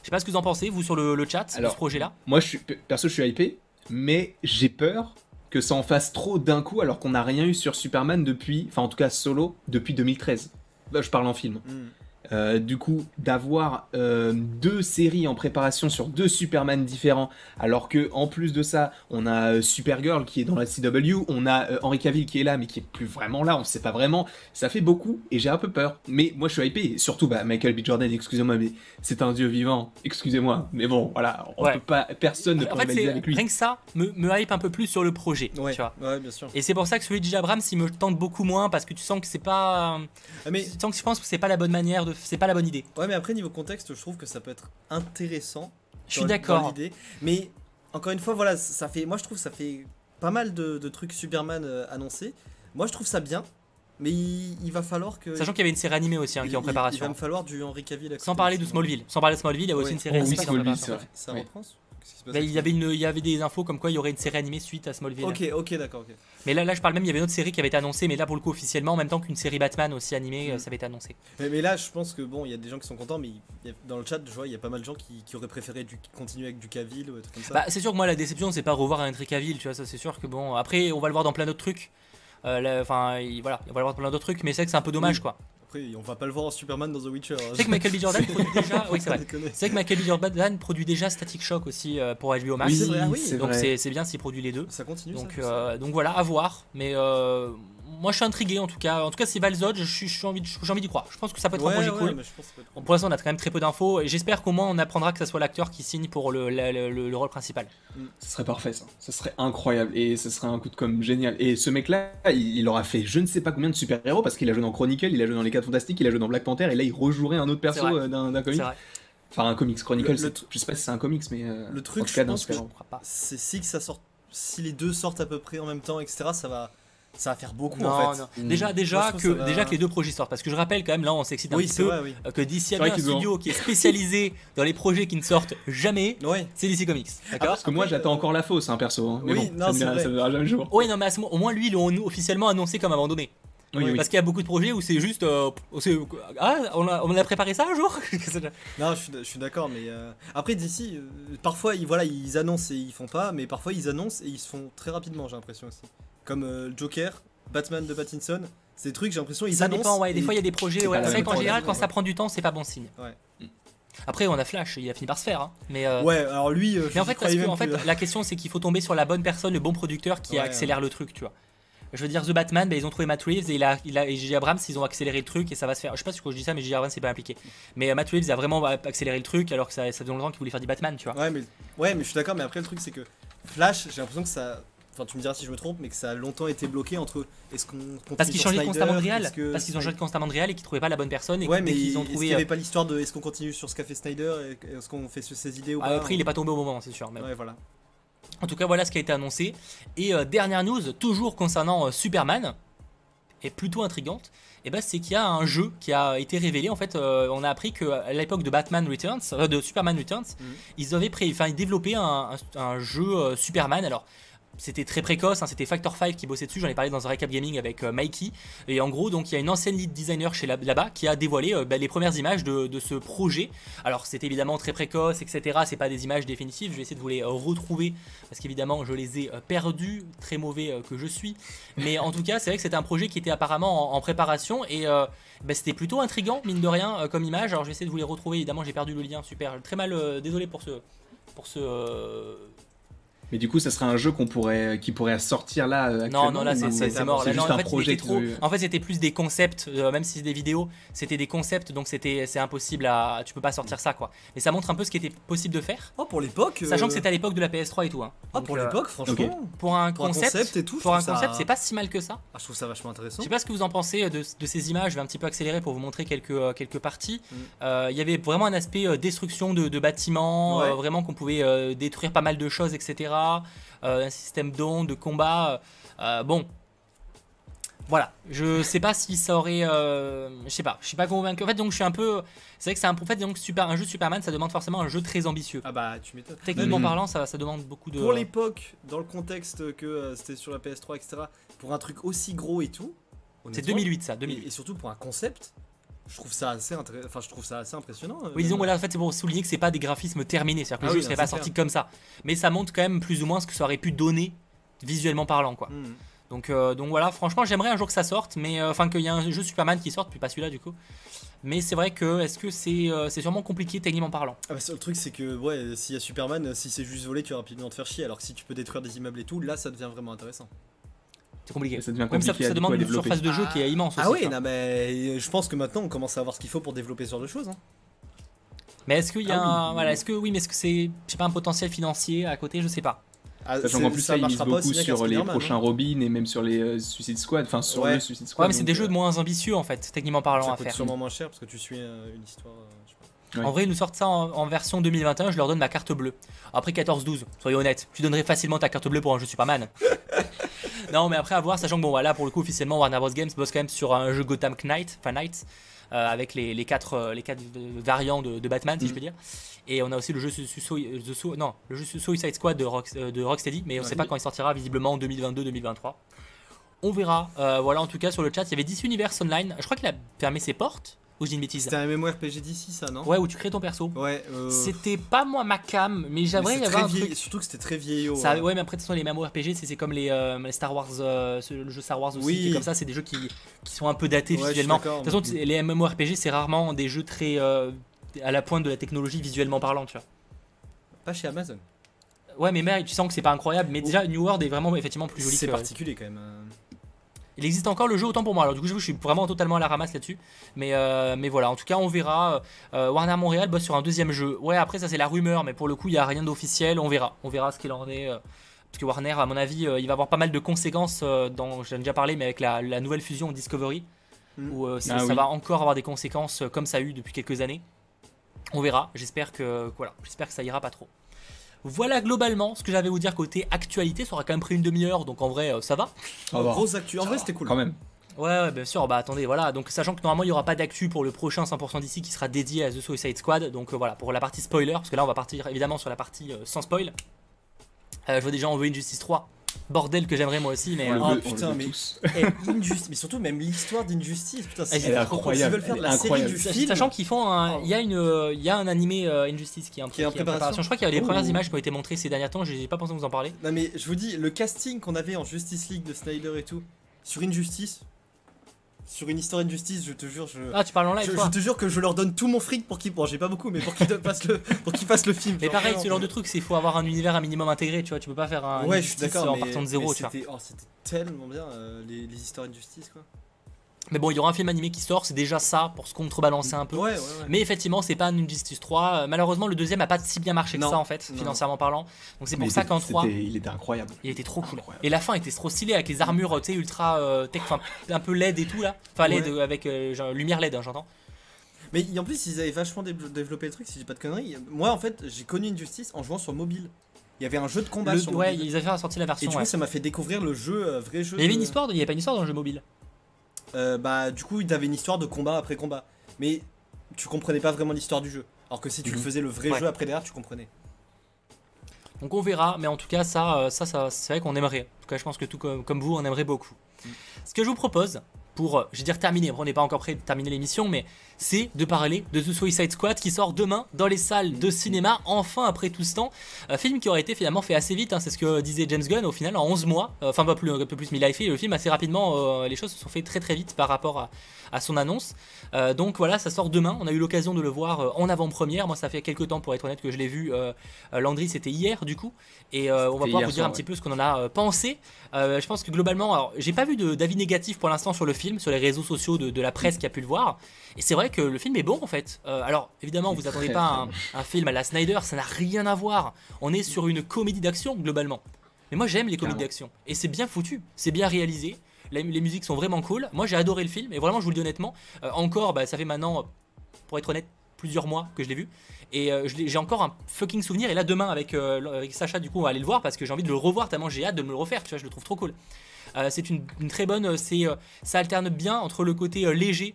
Je sais pas ce que vous en pensez, vous, sur le, le chat de ce projet-là. Moi, je suis, perso, je suis hypé, mais j'ai peur que ça en fasse trop d'un coup alors qu'on n'a rien eu sur Superman depuis, enfin en tout cas solo, depuis 2013. Là, je parle en film. Hmm. Euh, du coup, d'avoir euh, deux séries en préparation sur deux Superman différents, alors que en plus de ça, on a euh, Supergirl qui est dans la CW, on a euh, Henry Cavill qui est là, mais qui est plus vraiment là, on sait pas vraiment. Ça fait beaucoup et j'ai un peu peur. Mais moi, je suis hypé. Et surtout, bah, Michael B. Jordan, excusez-moi, mais c'est un dieu vivant. Excusez-moi, mais bon, voilà, on Ouais. peut pas, personne ne peut En fait, avec lui. rien que ça me, me hype un peu plus sur le projet. Ouais, Tu vois. ouais, bien sûr. Et c'est pour ça que celui de J. Abrams, il me tente beaucoup moins parce que tu sens que c'est pas. Ah, mais, Tu sens que je pense que c'est pas la bonne manière de. C'est pas la bonne idée. ouais, mais après, niveau contexte, je trouve que ça peut être intéressant. Je suis d'accord. Mais encore une fois, voilà, ça fait. Moi, je trouve que ça fait pas mal de, de trucs Superman euh, annoncés. Moi, je trouve ça bien. Mais il, il va falloir que. Sachant qu'il y avait une série animée aussi hein, qui est en il- Il va préparation. me falloir du Henry Cavill. Sans parler de. Smallville. Sans parler de Smallville, il y a aussi Ouais. une série Oh, animée oui, qui est en préparation. Ça Oui. reprend Bah, il, y avait une, y avait des infos comme quoi il y aurait une série animée suite à Smallville. Ok, ok, d'accord. Mais là, là, je parle même, il y avait une autre série qui avait été annoncée, mais là, pour le coup, officiellement, en même temps qu'une série Batman aussi animée, Mm. euh, ça avait été annoncé. Mais, mais là, je pense que bon, il y a des gens qui sont contents, mais il y a- dans le chat, je vois, il y a pas mal de gens qui, qui auraient préféré du, continuer avec du Cavill ou des trucs comme ça. Bah, c'est sûr que moi, la déception, c'est pas revoir un Henry Cavill, tu vois, ça, c'est sûr que bon. Après, on va le voir dans plein d'autres trucs. Euh, Enfin, il- voilà, on va le voir dans plein d'autres trucs, mais c'est vrai que c'est un peu dommage, Oui. quoi. Après, on va pas le voir en Superman dans The Witcher. hein. Tu sais que Michael B. Jordan produit déjà. Oui, c'est vrai. C'est que Michael B. Jordan produit déjà Static Shock aussi euh, pour HBO Max. Oui, c'est vrai, oui. c'est donc c'est c'est bien s'il produit les deux. Ça continue. Donc, ça, euh, donc voilà, à voir. Mais euh, moi, je suis intrigué en tout cas. En tout cas, c'est Valzod, envie j'ai envie d'y croire. Je pense que ça peut être ouais, un projet ouais, cool. mais je pense que ça peut être cool. Pour l'instant, on a quand même très peu d'infos et j'espère qu'au moins on apprendra que ça soit l'acteur qui signe pour le, le- le- le rôle principal. Ce serait parfait ça. Ce serait incroyable et ce serait un coup de com génial. Et ce mec-là, il, il aura fait je ne sais pas combien de super-héros parce qu'il a joué dans Chronicle, il a joué dans Les 4 Fantastiques, il a joué dans Black Panther et là il rejouerait un autre perso euh, d'un comic. Enfin un comics Chronicle, je sais pas si c'est un comics mais euh, Le truc, en tout cas je d'un pense que- je super-héros. crois pas. C'est si que ça sort, si les deux sortent à peu près en même temps, etc. Ça va, ça va faire beaucoup Non, en fait. non. Mm. Déjà, déjà, que, va- déjà que les deux projets sortent. Parce que je rappelle quand même, là on s'excite un Oui, petit c'est peu, vrai, oui. euh, que d'ici il y C'est a vrai bien un ont- studio qui est spécialisé dans les projets qui ne sortent jamais, Ouais. c'est DC Comics. Ah, D'accord parce que moi j'attends encore la fausse, hein, perso. hein. Mais Oui, bon, non, ça, ne verra, jamais le jour. Ouais, non, mais à ce moment- au moins lui, ils l'ont officiellement annoncé comme abandonné. Oui, oui. Parce qu'il y a beaucoup de projets où c'est juste. euh, ah, on a, on a préparé ça un jour Non, je suis, je suis d'accord, mais euh, après d'ici, euh, parfois ils, voilà, ils annoncent et ils font pas, mais parfois ils annoncent et ils se font très rapidement, j'ai l'impression aussi. Comme euh, Joker, Batman de Pattinson, des trucs, j'ai l'impression ils Ça annoncent. dépend, ouais. Des fois, il y a des projets. c'est Ouais. C'est vrai qu'en général, quand ça prend du temps, c'est pas bon signe. Ouais. Après, on a Flash, il a fini par se faire. hein. Mais, euh, Ouais, alors lui, euh, mais en fait, parce que, en fait là. la question, c'est qu'il faut tomber sur la bonne personne, le bon producteur qui Ouais, accélère le truc, tu vois. Je veux dire, The Batman, ben, ils ont trouvé Matt Reeves et, il a, il a, et J.J. Abrams, ils ont accéléré le truc et ça va se faire. Je sais pas si je dis ça, mais J.J. Abrams c'est pas impliqué. Mais euh, Matt Reeves a vraiment euh, accéléré le truc alors que ça, ça faisait longtemps qu'il voulait faire du Batman, tu vois. Ouais, mais, ouais, mais je suis d'accord, mais après le truc c'est que Flash, j'ai l'impression que ça. Enfin, tu me diras si je me trompe, mais que ça a longtemps été bloqué entre est-ce qu'on Parce qu'ils changeaient Snyder, constamment de réal. que- Parce qu'ils ont changé constamment de réal et qu'ils trouvaient pas la bonne personne et Ouais, que mais qu'ils ont trouvé. n'y euh, avait pas l'histoire de est-ce qu'on continue sur ce qu'a fait Snyder et est-ce qu'on fait sur ses idées ou ah, pas après, il est pas tombé au moment, c'est sûr. mais. Ouais, voilà. En tout cas, voilà ce qui a été annoncé. Et euh, dernière news, toujours concernant euh, Superman, et plutôt intrigante, et ben, c'est qu'il y a un jeu qui a été révélé. En fait, euh, on a appris qu'à l'époque de Batman Returns, euh, de Superman Returns, Mhm. ils avaient pré- enfin, ils développaient un, un- un jeu euh, Superman. Alors, c'était très précoce, hein, c'était Factor 5 qui bossait dessus, j'en ai parlé dans un recap gaming avec euh, Mikey. Et en gros, donc il y a une ancienne lead designer chez là- là-bas qui a dévoilé euh, bah, les premières images de, ce projet. Alors c'est évidemment très précoce, etc. C'est pas des images définitives, je vais essayer de vous les euh, retrouver parce qu'évidemment je les ai perdues, très mauvais que je suis. Mais en tout cas, c'est vrai que c'était un projet qui était apparemment en, préparation et bah, c'était plutôt intriguant, mine de rien, comme image. Alors je vais essayer de vous les retrouver, évidemment j'ai perdu le lien, super. Très mal, désolé pour ce. Pour ce Mais du coup, ça serait un jeu qu'on pourrait, qui pourrait sortir là. euh, Non, non, là c'est mort. C'est Là, non, juste en un fait, projet trop- de- En fait, c'était plus des concepts, euh, même si c'est des vidéos, c'était des concepts, donc c'était c'est impossible à. Tu peux pas sortir ça quoi. Mais ça montre un peu ce qui était possible de faire, Oh, pour l'époque. sachant euh, que c'était à l'époque de la PS3 et tout. Hein. Donc, pour euh, l'époque, franchement. Pour un Pour un concept, concept et tout, pour un ça- concept, c'est pas si mal que ça. Ah, je trouve ça vachement intéressant. Je sais pas ce que vous en pensez de, de ces images. Je vais un petit peu accélérer pour vous montrer quelques, euh, quelques parties. Mm. Euh, Il y avait vraiment un aspect euh, destruction de, de bâtiments, Ouais. euh, vraiment qu'on pouvait euh, détruire pas mal de choses, etc. Euh, un système d'ondes, de combat. euh, bon. Voilà, je sais pas si ça aurait, euh, je sais pas, je suis pas convaincu. En fait, donc je suis un peu, c'est vrai que c'est un, en fait, donc super, un jeu Superman, ça demande forcément un jeu très ambitieux. Ah bah, tu m'étonnes. Techniquement Mhm. parlant, ça, ça demande beaucoup de. Pour l'époque, dans le contexte que euh, c'était sur la PS3, etc., pour un truc aussi gros et tout. C'est honnêtement, 2008 ça, Et, 2008. et surtout pour un concept, je trouve ça assez, enfin, je trouve ça assez impressionnant. euh, Oui, disons, voilà, en fait, c'est pour souligner que c'est pas des graphismes terminés, c'est-à-dire que Ah le oui, jeu serait pas sorti comme ça. Mais ça montre quand même plus ou moins ce que ça aurait pu donner visuellement parlant, quoi. Hmm. Donc, euh, donc voilà, franchement, j'aimerais un jour que ça sorte, mais euh, enfin qu'il y ait un jeu Superman qui sorte, puis pas celui-là du coup. Mais c'est vrai que est-ce que c'est euh, c'est sûrement compliqué techniquement parlant? Ah bah, le truc, c'est que, ouais, s'il y a Superman, si c'est juste volé, tu vas rapidement te faire chier. Alors que si tu peux détruire des immeubles et tout, là, ça devient vraiment intéressant. C'est compliqué. Ça devient Même ça, compliqué ça demande une développer. surface de jeu qui est immense. Ah aussi, oui, quoi. non, mais euh, je pense que maintenant, on commence à avoir ce qu'il faut pour développer ce genre de choses. hein. Mais est-ce qu'il y a, Ah oui, un- oui. voilà, est-ce que oui, mais est-ce que c'est, je sais pas, un potentiel financier à côté, je sais pas. Ah, Sachant c'est- qu'en plus, ça ça, ils misent beaucoup sur les prochains hein. Robin et même sur les euh, Suicide Squad. Enfin, sur Ouais. le Suicide Squad. Ouais, mais c'est des jeux euh, de moins ambitieux en fait, techniquement parlant Ça à coûte faire. sûrement moins cher parce que tu suis euh, une histoire. euh, je sais pas. Ouais. En vrai, ils nous sortent ça en, en version 2021, je leur donne ma carte bleue. Après 14-12, soyez honnêtes, tu donnerais facilement ta carte bleue pour un jeu Superman. non, mais après à voir, sachant que bon, voilà, pour le coup, officiellement, Warner Bros. Games bosse quand même sur un jeu Gotham Knight, enfin Knights, euh, avec les, les quatre, euh, les quatre euh, variants de, de Batman, si Mm. je peux dire. Et on a aussi le jeu, Su- Su- Su- The Su- non, le jeu Su- Suicide Squad de, Rock- de Rocksteady, mais on Ouais. sait pas quand il sortira, visiblement en 2022-2023. On verra. Euh, voilà, en tout cas, sur le chat, il y avait DC Universe Online. Je crois qu'il a fermé ses portes, ou je dis une bêtise. C'était un MMORPG d'ici, ça, non? Ouais, où tu crées ton perso. Ouais. euh, C'était pas moi ma cam, mais j'aimerais y avoir très un vieil- truc. Surtout que c'était très vieillot. Ça, ouais, mais après, de toute façon, les MMORPG, c'est comme les, euh, les Star Wars, euh, le jeu Star Wars aussi, Oui. qui est comme ça, c'est des jeux qui, qui sont un peu datés Ouais, visuellement. De toute façon, les MMORPG, c'est rarement des jeux très à la pointe de la technologie visuellement parlant, tu vois. Pas chez Amazon. Ouais, mais merde, tu sens que c'est pas incroyable, mais déjà, New World est vraiment effectivement plus joli C'est particulier quand même. Il existe encore le jeu autant pour moi. Alors du coup, je suis vraiment totalement à la ramasse là-dessus. Mais, euh, mais voilà, en tout cas, on verra. Euh, Warner Montréal bosse sur un deuxième jeu. Ouais, après ça c'est la rumeur, mais pour le coup, il y a rien d'officiel. On verra. On verra ce qu'il en est. euh, parce que Warner, à mon avis, euh, il va avoir pas mal de conséquences. euh, dans, j'en ai déjà parlé, mais avec la, la nouvelle fusion Discovery, Mm. où euh, ça, Ah ça oui. va encore avoir des conséquences euh, comme ça a eu depuis quelques années. On verra. J'espère que voilà, j'espère que ça ira pas trop. Voilà globalement ce que j'avais à vous dire côté actualité. Ça aura quand même pris une demi-heure, donc en vrai, euh, ça va. Grosse actu. En vrai, c'était cool. Quand même. Ouais, ouais, bien sûr. Bah attendez, voilà. Donc, sachant que normalement, il n'y aura pas d'actu pour le prochain 100% d'ici qui sera dédié à The Suicide Squad. Donc, euh, voilà, pour la partie spoiler, parce que là, on va partir évidemment sur la partie euh, sans spoil. Euh, je vois déjà, on veut Injustice 3. Bordel que j'aimerais moi aussi, mais. On euh, le oh, le putain, mais- mais surtout même l'histoire d'Injustice, putain, c'est incroyable, veulent faire de la série du film. Sachant qu'ils font un. Il y, a une, euh, il y a un animé euh, Injustice qui est Qui est en préparation. Je crois qu'il y a les Oh. premières images qui ont été montrées ces derniers temps. J'ai pas pensé vous en parler. Non mais je vous dis, le casting qu'on avait en Justice League de Snyder et tout, sur Injustice, sur une histoire Injustice, je te jure, je, Ah, tu parles en live, je, toi je te jure que je leur donne tout mon fric pour qu'ils, bon j'ai pas beaucoup, mais pour qu'ils fassent le, pour qu'ils fassent le film. Mais Genre, pareil, vraiment, ce genre de truc, c'est il faut avoir un univers un minimum intégré, tu vois. Tu peux pas faire un Ouais, je suis d'accord, en mais, partant de zéro, tu vois. c'était, oh, c'était tellement bien euh, les, les histoires Injustice quoi. Mais bon, il y aura un film animé qui sort, c'est déjà ça pour se contrebalancer un peu. Ouais, ouais, ouais. Mais effectivement, c'est pas un Injustice 3. Euh, Malheureusement, le deuxième a pas si bien marché que Non. ça en fait, Non. financièrement parlant. Donc c'est pour ça qu'en 3, c'était- Il était incroyable. il était trop cool. Incroyable. Et la fin était trop stylée avec les armures, tu sais, ultra euh, tech, enfin un peu LED et tout là. Enfin LED Ouais. euh, avec euh, genre, lumière LED, hein, j'entends. Mais en plus, ils avaient vachement dé- développé le truc, si j'ai pas de conneries. Moi en fait, j'ai connu Injustice en jouant sur mobile. Il y avait un jeu de combat Le- sur ouais, mobile. ils avaient sorti la Et version. du ouais. coup, ça m'a fait découvrir le jeu, euh, vrai jeu. Il y avait une histoire, il y avait pas une histoire dans le jeu mobile. Euh, bah du coup il avait une histoire de combat après combat mais tu comprenais pas vraiment l'histoire du jeu alors que si tu le Mhm. faisais le vrai Ouais. jeu après derrière tu comprenais Donc on verra, mais en tout cas, ça, ça, ça c'est vrai qu'on aimerait. En tout cas, je pense que tout comme, comme vous, on aimerait beaucoup. Ce que je vous propose, pour, je veux dire, terminer, on n'est pas encore prêt de terminer l'émission, mais c'est de parler de The Suicide Squad qui sort demain dans les salles de cinéma, enfin après tout ce temps. Un film qui aurait été finalement fait assez vite, hein, c'est ce que disait James Gunn au final, en 11 mois, euh, enfin pas plus, un peu plus, mais il a fait le film assez rapidement, euh, les choses se sont fait très très vite par rapport à, à son annonce. Euh, donc voilà, ça sort demain, on a eu l'occasion de le voir en avant-première, moi ça fait quelques temps pour être honnête que je l'ai vu, Landry c'était hier du coup, et on va pouvoir vous dire un petit peu ce qu'on en a pensé. je pense que globalement, alors j'ai pas vu d'avis négatif pour l'instant sur le film, sur les réseaux sociaux de, de la presse qui a pu le voir, et c'est vrai que le film est bon en fait. Euh, alors évidemment, vous attendez pas un, film à la Snyder, ça n'a rien à voir. On est sur une comédie d'action globalement. Mais moi j'aime les comédies d'action et c'est bien foutu, c'est bien réalisé. Les, musiques sont vraiment cool. Moi j'ai adoré le film et vraiment je vous le dis honnêtement. Euh, encore, bah, ça fait maintenant, pour être honnête, plusieurs mois que je l'ai vu. Et euh, j'ai encore un fucking souvenir. Et là, demain, avec, avec, Sacha, du coup, on va aller le voir parce que j'ai envie de le revoir tellement j'ai hâte de me le refaire. Tu vois, je le trouve trop cool. c'est une, une, très bonne. c'est ça alterne bien entre le côté léger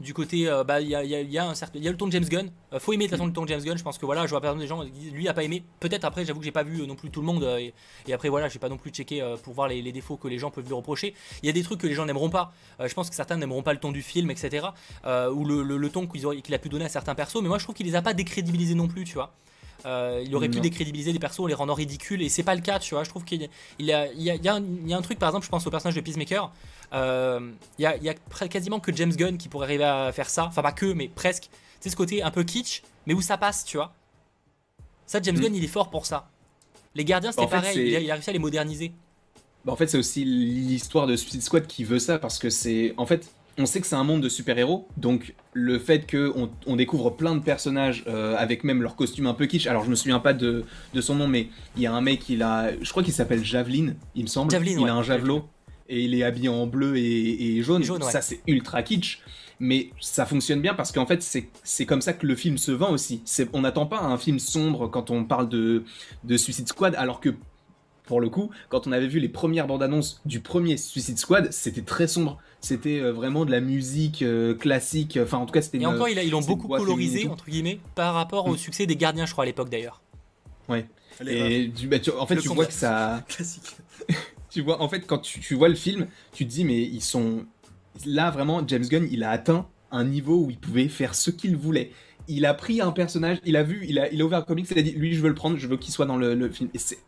du côté, euh, bah, il y, a, un certain, y a le ton de James Gunn. Euh, faut aimer de façon le ton de James Gunn. Je pense que voilà, je vois par exemple des gens lui a pas aimé. Peut-être après, j'avoue que j'ai pas vu euh, non plus tout le monde. Et, après, voilà, j'ai pas non plus checké pour voir les, défauts que les gens peuvent lui reprocher. Il y a des trucs que les gens n'aimeront pas. je pense que certains n'aimeront pas le ton du film, etc. ou le, ton qu'il a pu donner à certains persos. Mais moi, je trouve qu'il les a pas décrédibilisés non plus, tu vois. Il aurait pu décrédibiliser des persos en les rendant ridicules et c'est pas le cas tu vois je trouve qu'il y, il y, a, il y, a, un truc par exemple je pense au personnage de Peacemaker il euh, y a, quasiment que James Gunn qui pourrait arriver à faire ça. Enfin, pas que, mais presque. C'est ce côté un peu kitsch, mais où ça passe, tu vois. Ça, James mm. Gunn, il est fort pour ça. Les gardiens, c'était bah, pareil. Il a, réussi à les moderniser. Bah, en fait, c'est aussi l'histoire de Suicide Squad qui veut ça parce que c'est. En fait, on sait que c'est un monde de super-héros, donc le fait qu'on on découvre plein de personnages euh, avec même leur costume un peu kitsch. Alors je me souviens pas de, son nom, mais il y a un mec, il a, je crois qu'il s'appelle Javelin, il me semble. Javelin, il a un javelot et il est habillé en bleu et, jaune. Ça, c'est ultra kitsch. Mais ça fonctionne bien parce qu'en fait, c'est comme ça que le film se vend aussi. On n'attend pas un film sombre quand on parle de, de Suicide Squad, alors que pour le coup, quand on avait vu les premières bandes annonces du premier Suicide Squad, c'était très sombre. C'était euh, vraiment de la musique euh, classique. Enfin, en tout cas, c'était. Et encore, ils l'ont beaucoup colorisé entre guillemets par rapport au mm. succès des Gardiens, je crois à l'époque d'ailleurs. Ouais. Et du, bah, en fait, tu vois que ça. Classique. tu vois, en fait, quand tu, vois le film, tu te dis, mais ils sont. Là, vraiment, James Gunn, il a atteint un niveau où il pouvait faire ce qu'il voulait. Il a pris un personnage, il a vu, il a, il a ouvert le comics, il a dit, lui, je veux le prendre, je veux qu'il soit dans le, film. Et c'est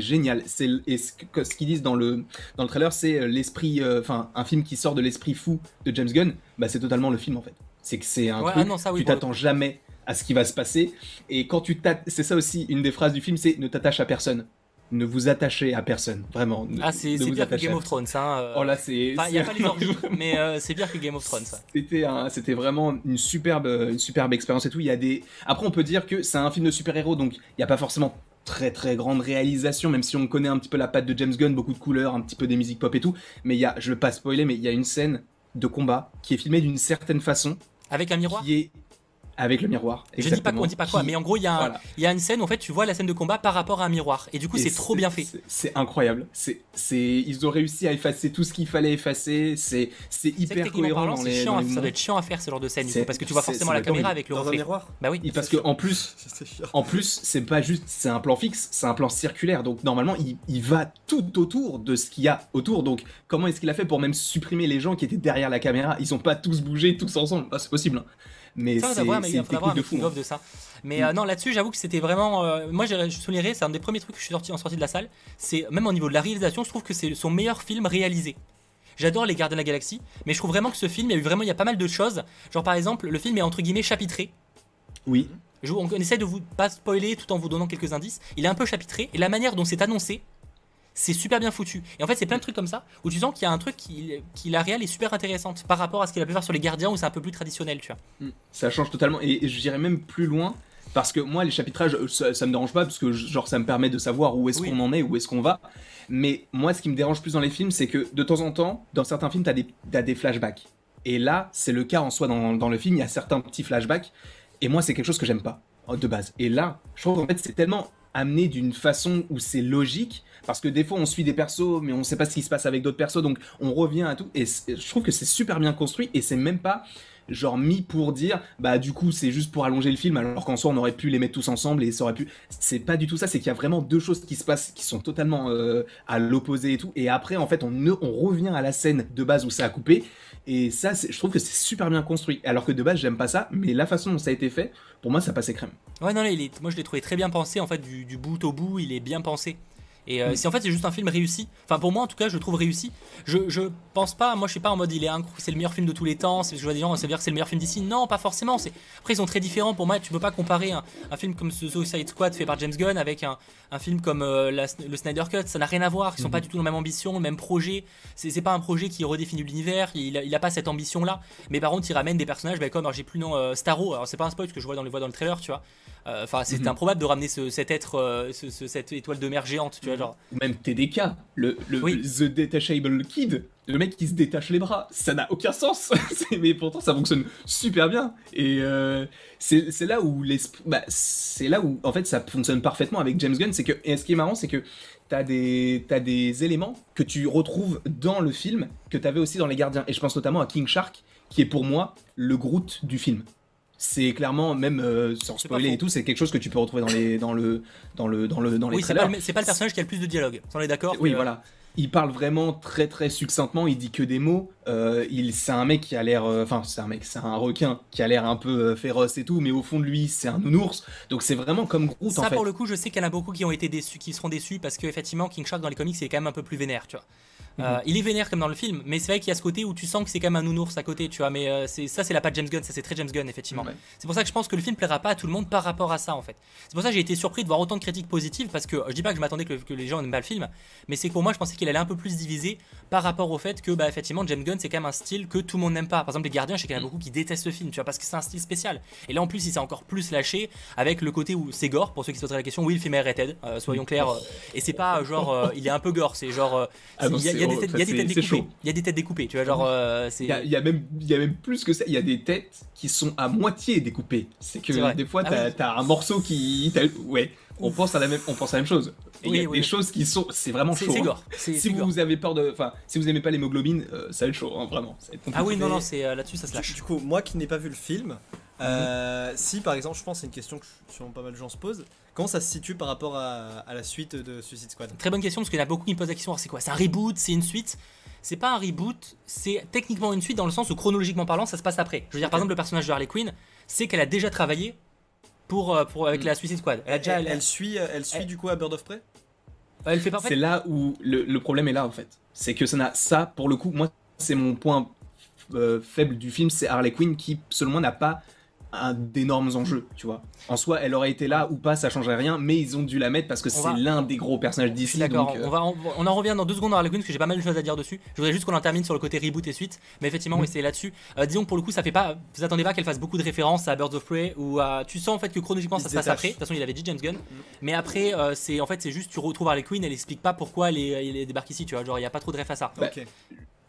génial. C'est ce, qu'ils disent dans le dans le trailer, c'est euh, l'esprit, euh, enfin un film qui sort de l'esprit fou de James Gunn. Bah c'est totalement le film en fait. C'est que c'est un truc. Ah non, ça, oui, tu t'attends jamais à ce qui va se passer. Et quand tu c'est ça aussi une des phrases du film, c'est ne t'attache à personne ne vous attachez à personne, vraiment. Ah, c'est pire que Game of Thrones, hein. Euh. Oh là, c'est. Il n'y a pas les orgies, mais euh, c'est pire que Game of Thrones, ça. C'était c'était vraiment une superbe, une superbe expérience et tout. Il y a des. Après, on peut dire que c'est un film de super-héros, donc il n'y a pas forcément très très grande réalisation, même si on connaît un petit peu la patte de James Gunn, beaucoup de couleurs, un petit peu des musiques pop et tout. Mais il y a, je ne veux pas spoiler, mais il y a une scène de combat qui est filmée d'une certaine façon. Avec un miroir? Qui est avec le miroir. Je dis pas, on dit pas quoi, mais en gros, il y, a il y a une scène où en fait, tu vois la scène de combat par rapport à un miroir. Et du coup, c'est trop bien fait. C'est incroyable. C'est, ils ont réussi à effacer tout ce qu'il fallait effacer. C'est, hyper cohérent dans les, chiant Ça doit être chiant à faire ce genre de scène, parce que tu vois forcément la caméra avec le dans un miroir. Bah oui. parce que en plus, en plus, c'est pas juste, c'est un plan fixe, c'est un plan circulaire. Donc normalement, il, il va tout autour de ce qu'il y a autour. Donc comment est-ce qu'il a fait pour même supprimer les gens qui étaient derrière la caméra? Ils sont pas tous bougés, tous ensemble. Ah, c'est possible. Hein. Mais c'est une technique de fou. Hein. de ça. Mais euh, non, là-dessus, j'avoue que c'était vraiment. Euh, moi, je soulignerais, c'est un des premiers trucs que je suis sorti en sortie de la salle. C'est même au niveau de la réalisation, je trouve que c'est son meilleur film réalisé. J'adore Les Gardiens de la Galaxie, mais je trouve vraiment que ce film, il y a eu vraiment, il y a pas mal de choses. Genre par exemple, le film est entre guillemets chapitré. Oui. on essaie de vous pas spoiler tout en vous donnant quelques indices. Il est un peu chapitré et la manière dont c'est annoncé, c'est super bien foutu. Et en fait, c'est plein de trucs comme ça où tu sens qu'il y a un truc qui, qui la réelle est super intéressante par rapport à ce qu'il a pu faire sur les gardiens où c'est un peu plus traditionnel, tu vois. Mm. Ça change totalement. Et, je dirais même plus loin. Parce que moi, les chapitrages, ça, me dérange pas, parce que genre, ça me permet de savoir où est-ce qu'on en est, où est-ce qu'on va. Mais moi, ce qui me dérange plus dans les films, c'est que de temps en temps, dans certains films, t'as des, as des flashbacks. Et là, c'est le cas en soi dans, dans le film, il y a certains petits flashbacks. Et moi, c'est quelque chose que j'aime pas, de base. Et là, je trouve qu'en fait, c'est tellement amené d'une façon où c'est logique parce que des fois on suit des persos mais on sait pas ce qui se passe avec d'autres persos donc on revient à tout. Et je trouve que c'est super bien construit et c'est même pas genre mis pour dire bah du coup c'est juste pour allonger le film alors qu'en soi on aurait pu les mettre tous ensemble et ça aurait pu c'est pas du tout ça c'est qu'il y a vraiment deux choses qui se passent qui sont totalement euh, à l'opposé et tout. Et après en fait on, ne- revient à la scène de base où ça a coupé et ça je trouve que c'est super bien construit. Alors que de base j'aime pas ça mais la façon dont ça a été fait pour moi ça passait crème Ouais, non, il est, moi je l'ai trouvé très bien pensé, en fait, du bout au bout, il est bien pensé. Et euh, Mm. c'est en fait c'est juste un film réussi. Enfin pour moi en tout cas je le trouve réussi. Je, je pense pas, moi je suis pas en mode il est c'est le meilleur film de tous les temps. C'est je vois des gens ça veut dire que c'est le meilleur film d'ici. Non pas forcément. C'est après ils sont très différents. Pour moi tu peux pas comparer un, un film comme The Suicide Squad fait par James Gunn avec un, un film comme euh, la- le Snyder Cut. Ça n'a rien à voir. Ils sont Mhm. pas du tout dans la même ambition, le même projet. C'est c'est pas un projet qui redéfinit l'univers. Il, a- il a pas cette ambition là. Mais par contre il ramène des personnages bah, comme j'ai plus le nom euh, Starro. Alors c'est pas un spoil parce que je vois dans le vois dans le trailer tu vois. Euh, Enfin c'est Mhm. improbable de ramener ce- cet être euh, ce- ce- cette étoile de mer géante tu vois genre. ou même TDK le, le Oui. The Detachable Kid le mec qui se détache les bras ça n'a aucun sens mais pourtant ça fonctionne super bien et euh, c'est c'est là où l'esprit bah, c'est là où en fait ça fonctionne parfaitement avec James Gunn c'est que et ce qui est marrant c'est que t'as des t'as des éléments que tu retrouves dans le film que t'avais aussi dans les Gardiens et je pense notamment à King Shark qui est pour moi le Groot du film c'est clairement même euh, sans spoiler et tout c'est quelque chose que tu peux retrouver dans les dans le dans le dans le dans les Oui, c'est trailers pas, pas le personnage qui a le plus de dialogue. On est d'accord oui, que- voilà. Il parle vraiment très très succinctement, il dit que des mots. Euh, il, c'est un mec qui a l'air, euh, enfin c'est un mec, c'est un requin qui a l'air un peu féroce et tout, mais au fond de lui c'est un nounours. Donc c'est vraiment comme Groot Ça, en fait. pour le coup, je sais qu'il y en a beaucoup qui ont été déçus, qui seront déçus parce que effectivement, King Shark dans les comics, c'est quand même un peu plus vénère, tu vois. Euh, Mhm. il est vénère comme dans le film, mais c'est vrai qu'il y a ce côté où tu sens que c'est quand même un nounours à côté, tu vois. Mais euh, c'est ça, c'est la patte James Gunn, ça c'est très James Gunn, effectivement. Ouais. C'est pour ça que je pense que le film plaira pas à tout le monde par rapport à ça, en fait. C'est pour ça que j'ai été surpris de voir autant de critiques positives parce que je dis pas que je m'attendais que, que les gens n'aiment pas le film, mais c'est que pour moi, je pensais qu'il allait un peu plus diviser par rapport au fait que, bah, effectivement, James Gunn, c'est quand même un style que tout le monde n'aime pas. Par exemple, les Gardiens, je sais qu'il y en a beaucoup qui détestent ce film, tu vois, parce que c'est un style spécial. Et là, en plus, il s'est encore plus lâché avec le côté où c'est gore. Pour ceux qui se poseraient la question, oui, le film est rated, euh, soyons clairs. euh, et c'est pas genre, il est un peu gore, c'est genre, Ah non, il y a, il y a des oh, têtes, ça, il y a des c'est- têtes c'est découpées. Il y a des têtes découpées, tu vois, genre, euh, c'est. Il y, a, il y a même, il y a même plus que ça. Il y a des têtes qui sont à moitié découpées. C'est que des fois, Ah t'as oui. un morceau qui, ouais, on pense à la même, on pense à la même chose. Et Il y a oui. des choses qui sont, c'est vraiment C'est chaud. c'est hein. Si c'est gore. vous avez peur de, enfin, si vous aimez pas l'hémoglobine, euh, ça va être chaud, hein, vraiment. Ça va être Ah oui, non, non, c'est euh, là-dessus, ça se lâche. du coup, moi qui n'ai pas vu le film, euh, si par exemple, je pense que c'est une question que sûrement pas mal de gens se posent, comment ça se situe par rapport à, à la suite de Suicide Squad? Très bonne question parce qu'il y en a beaucoup qui me posent la question alors, c'est quoi? C'est un reboot C'est une suite? C'est pas un reboot, c'est techniquement une suite dans le sens où chronologiquement parlant, ça se passe après. Je veux dire, par exemple, le personnage de Harley Quinn, c'est qu'elle a déjà travaillé pour, euh, pour, avec Mm. la Suicide Squad. Elle a déjà. elle, Elle, elle suit, elle suit elle- du coup à Bird of Prey? Elle fait C'est là où le, le problème est là en fait. C'est que ça n'a ça pour le coup moi c'est mon point euh, faible du film c'est Harley Quinn qui selon moi n'a pas d'énormes enjeux tu vois. En soi elle aurait été là ou pas ça changerait rien mais ils ont dû la mettre parce que c'est va- l'un des gros personnages d'ici. d'accord, donc, euh, on, va, on, on en revient dans deux secondes dans Harley Quinn parce que j'ai pas mal de choses à dire dessus. Je voudrais juste qu'on en termine sur le côté reboot et suite, mais effectivement, Mhm. oui, c'est là-dessus. Euh, disons que pour le coup, ça fait pas. Vous attendez pas qu'elle fasse beaucoup de références à Birds of Prey ou à. Tu sens en fait que chronologiquement ça se se passe après. De toute façon, il avait dit James Gunn. Mais après, euh, c'est en fait, c'est juste tu retrouves Harley Quinn, elle explique pas pourquoi elle, est, elle est débarque ici, tu vois. Genre, il y a pas trop de ref à ça. Bah, Ok.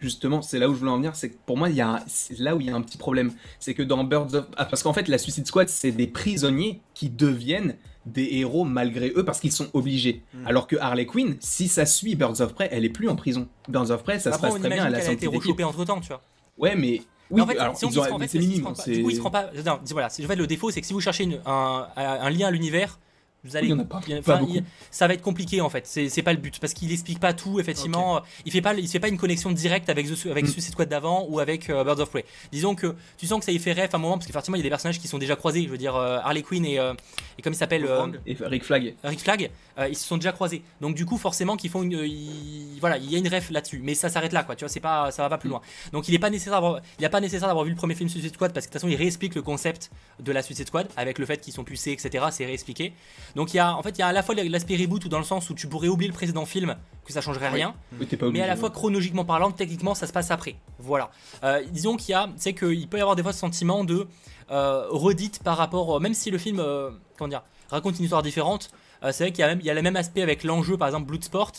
Justement, c'est là où je voulais en venir, c'est que pour moi, il y a c'est là où il y a un petit problème. C'est que dans Birds of... Ah, parce qu'en fait, la Suicide Squad, c'est des prisonniers qui deviennent des héros malgré eux parce qu'ils sont obligés. Mm. Alors que Harley Quinn, si ça suit Birds of Prey, elle est plus en prison. Birds of Prey, ça Après, se passe très bien, elle a qu'elle a été rechopée entre temps, tu vois. Ouais, mais... Oui, en fait, alors, si on en fait, c'est minime. si- si- c'est- Du coup, il se prend pas. Non, dis- voilà, c'est- en fait, le défaut, c'est que si vous cherchez une- un, un lien à l'univers, vous allez. il y en a pas- il y a- pas enfin, beaucoup. il- ça va être compliqué en fait. C'est c'est pas le but parce qu'il explique pas tout. Effectivement, il fait pas, il fait pas une connexion directe avec The, avec Mm. Suicide Squad d'avant ou avec euh, Birds of Prey. Disons que tu sens que ça y fait ref à un moment parce qu'effectivement, il y a des personnages qui sont déjà croisés. Je veux dire, euh, Harley Quinn et, euh, et comme il s'appelle. euh. Et Rick Flag. Rick Flag, euh, ils se sont déjà croisés. Donc du coup, forcément, qu'ils font une, euh, ils- voilà, il y a une ref là-dessus, mais ça s'arrête là, quoi. Tu vois, c'est pas, ça va pas plus loin. Donc il est pas nécessaire il y a pas nécessaire d'avoir vu le premier film Suicide Squad parce que de toute façon, il réexplique le concept de la Suicide Squad avec le fait qu'ils sont pucés, etc. C'est réexpliqué. Donc il y a, en fait, il y a à la fois l'aspect reboot ou dans le sens où tu pourrais oublier le précédent film, que ça changerait rien. Oui, t'es pas Mais obligé. à la fois chronologiquement parlant, techniquement, ça se passe après. Voilà. Euh, disons qu'il y a, c'est qu'il peut y avoir des fois ce sentiment de euh, redite par rapport, euh, même si le film, euh, comment dire, raconte une histoire différente. euh, c'est vrai qu'il y a même, il y a le même aspect avec l'enjeu, par exemple Bloodsport.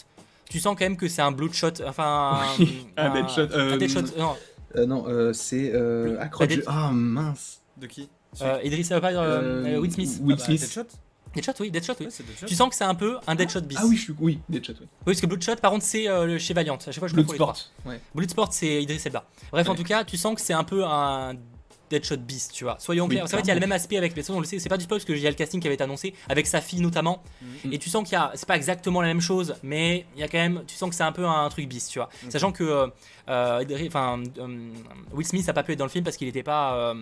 Tu sens quand même que c'est un Bloodshot, enfin Oui, un Deadshot, euh, un Deadshot, non, Euh, non, euh, c'est... Euh... ah, croix de- Dead- Ah, mince. De qui? Euh, Idris Elba, euh, euh, Will Smith. Will Ah bah, Smith. Deadshot oui, Deadshot, oui. Ouais, c'est Deadshot. Tu sens que c'est un peu un Deadshot bis. Ah oui, je suis... Oui, Deadshot, oui. Oui, parce que Bloodshot, par contre, c'est euh, le chez Valiant. À chaque fois, je. Bloodsport. Ouais. Bloodsport, c'est Idris Elba. Bref, en tout cas, tu sens que c'est un peu un Deadshot Beast, tu vois. Soyons Oui, clairs. C'est vrai qu'il y a le même aspect avec les on le sait, c'est pas du spoil parce que il y a le casting qui avait été annoncé avec sa fille notamment. Mhm. Et tu sens qu'il y a, c'est pas exactement la même chose, mais il y a quand même, tu sens que c'est un peu un, truc Beast, tu vois. Sachant que, euh, euh, enfin, euh, Will Smith a pas pu être dans le film parce qu'il était pas, euh,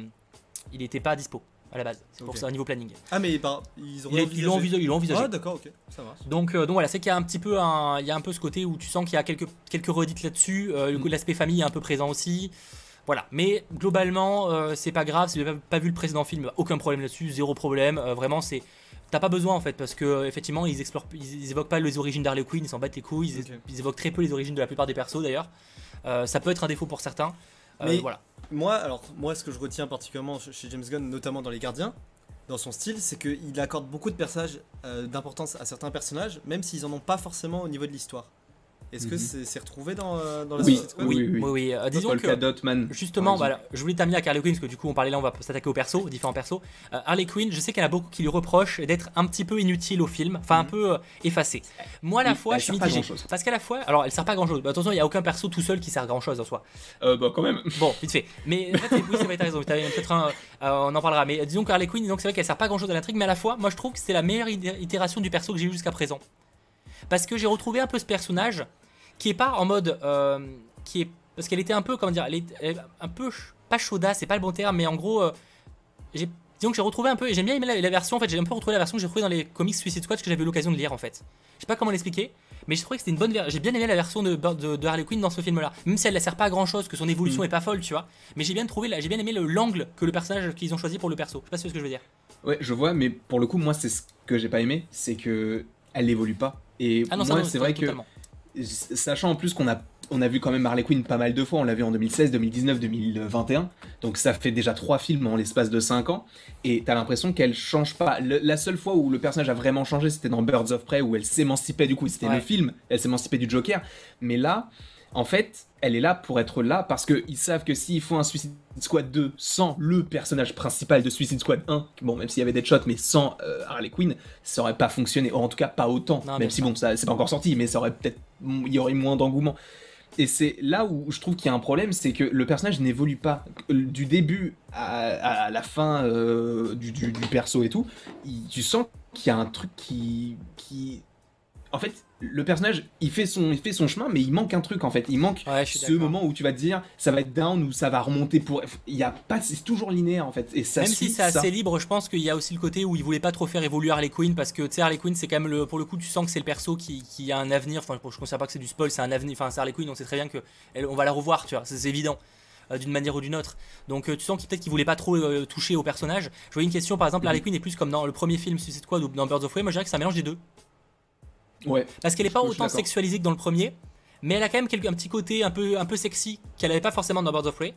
il était pas dispo à la base. C'est pour Ok. ça au niveau planning. Ah, mais ils ont Ils l'ont envisagé. Ah, d'accord, ok, ça marche. Donc, euh, donc voilà, c'est qu'il y a un petit peu un, il y a un peu ce côté où tu sens qu'il y a quelques, quelques redites là-dessus. euh, Mm. L'aspect famille est un peu présent aussi. Voilà, mais globalement, euh, c'est pas grave. Si vous n'avez pas, vu le précédent film, aucun problème là-dessus, zéro problème. Vraiment, c'est. T'as pas besoin en fait, parce que effectivement, ils explorent, ils, ils évoquent pas les origines d'Harley Quinn, ils s'en battent les couilles, ils, évoquent très peu les origines de la plupart des persos d'ailleurs. Ça peut être un défaut pour certains. Mais- voilà. Moi, alors, moi, ce que je retiens particulièrement ch- chez James Gunn, notamment dans Les Gardiens, dans son style, c'est qu'il accorde beaucoup de euh, d'importance à certains personnages, même s'ils en ont pas forcément au niveau de l'histoire. Est-ce que Mhm. c'est retrouvé dans, euh, dans la Oui, Suicide Squad oui, Oui, oui. euh, disons Polka que. Man. Justement, voilà, je voulais terminer avec Harley Quinn parce que du coup on parlait là, on va s'attaquer aux persos, aux différents persos. Euh, Harley Quinn, je sais qu'il y en a beaucoup qui lui reprochent d'être un petit peu inutile au film, enfin un Mhm. peu euh, effacée. Moi à la Oui, fois, elle je suis mitigé parce qu'à la fois, alors elle sert pas à grand chose. attention, il y a aucun perso tout seul qui sert à grand chose en soi. Euh, bah quand même. Bon, vite fait. Mais en fait, oui, c'est vrai, t'as raison. T'as peut-être un, euh, on en parlera. Mais disons que Harley Quinn, donc c'est vrai qu'elle sert pas à grand chose à l'intrigue, mais à la fois, moi je trouve que c'est la meilleure itération du perso que j'ai eu jusqu'à présent. Parce que j'ai retrouvé un peu ce personnage qui est pas en mode, euh, qui est parce qu'elle était un peu, comment dire, elle est, un peu pas chaudasse, c'est pas le bon terme, mais en gros, euh, j'ai disons que j'ai retrouvé un peu, et j'aime bien aimé la, la version, en fait, j'ai un peu retrouvé la version que j'ai retrouvée dans les comics Suicide Squad que j'avais eu l'occasion de lire en fait. Je sais pas comment l'expliquer, mais j'ai trouvé que c'était une bonne version. J'ai bien aimé la version de, de, de Harley Quinn dans ce film-là, même si elle ne sert pas à grand chose, que son évolution Mm. est pas folle, tu vois. Mais j'ai bien trouvé, j'ai bien aimé le- l'angle que le personnage qu'ils ont choisi pour le perso. Je sais pas si ce que je veux dire. Ouais, je vois, mais pour le coup, moi, c'est ce que j'ai pas aimé, c'est que elle évolue pas. Et Ah non, moi, c'est vrai que totalement. Sachant en plus qu'on a on a vu quand même Harley Quinn pas mal de fois, on l'a vu en 2016, 2019, 2021, donc ça fait déjà trois films en l'espace de 5 ans, et t'as l'impression qu'elle change pas. Le- la seule fois où le personnage a vraiment changé, c'était dans Birds of Prey, où elle s'émancipait du coup, c'était Ouais. le film, elle s'émancipait du Joker, mais là, en fait, elle est là pour être là, parce qu'ils savent que s'ils font un Suicide Squad 2 sans le personnage principal de Suicide Squad 1, bon, même s'il y avait Deadshot, mais sans euh, Harley Quinn, ça aurait pas fonctionné, ou en tout cas pas autant, Non, même si bon, ça c'est pas encore sorti, mais ça aurait peut-être, il y aurait moins d'engouement. Et c'est là où je trouve qu'il y a un problème, c'est que le personnage n'évolue pas. Du début à, à la fin euh, du, du- du perso et tout, il- tu sens qu'il y a un truc qui, qui... En fait, le personnage, il fait, son, il fait son chemin, mais il manque un truc en fait. Il manque Ouais, ce moment où tu vas te dire, ça va être down ou ça va remonter pour... Il y a pas... C'est toujours linéaire en fait. Et ça Même si c'est ça. assez libre, je pense qu'il y a aussi le côté où il voulait pas trop faire évoluer Harley Quinn parce que tu sais Harley Quinn c'est quand même le pour le coup tu sens que c'est le perso qui, qui a un avenir. Enfin je considère pas que c'est du spoil, c'est un avenir. Enfin c'est Harley Quinn, on sait très bien que elle- on va la revoir, tu vois, c'est évident. euh, d'une manière ou d'une autre. Donc euh, tu sens qu'il peut-être qu'il voulait pas trop euh, toucher au personnage. Je voyais une question par exemple, Mhm. Harley Quinn est plus comme dans le premier film Suicide Squad ou dans Birds of Prey. Moi je dirais que un mélange des deux. Ouais. Parce qu'elle est pas autant sexualisée que dans le premier, mais elle a quand même un petit côté un peu, un peu sexy qu'elle avait pas forcément dans Birds of Prey.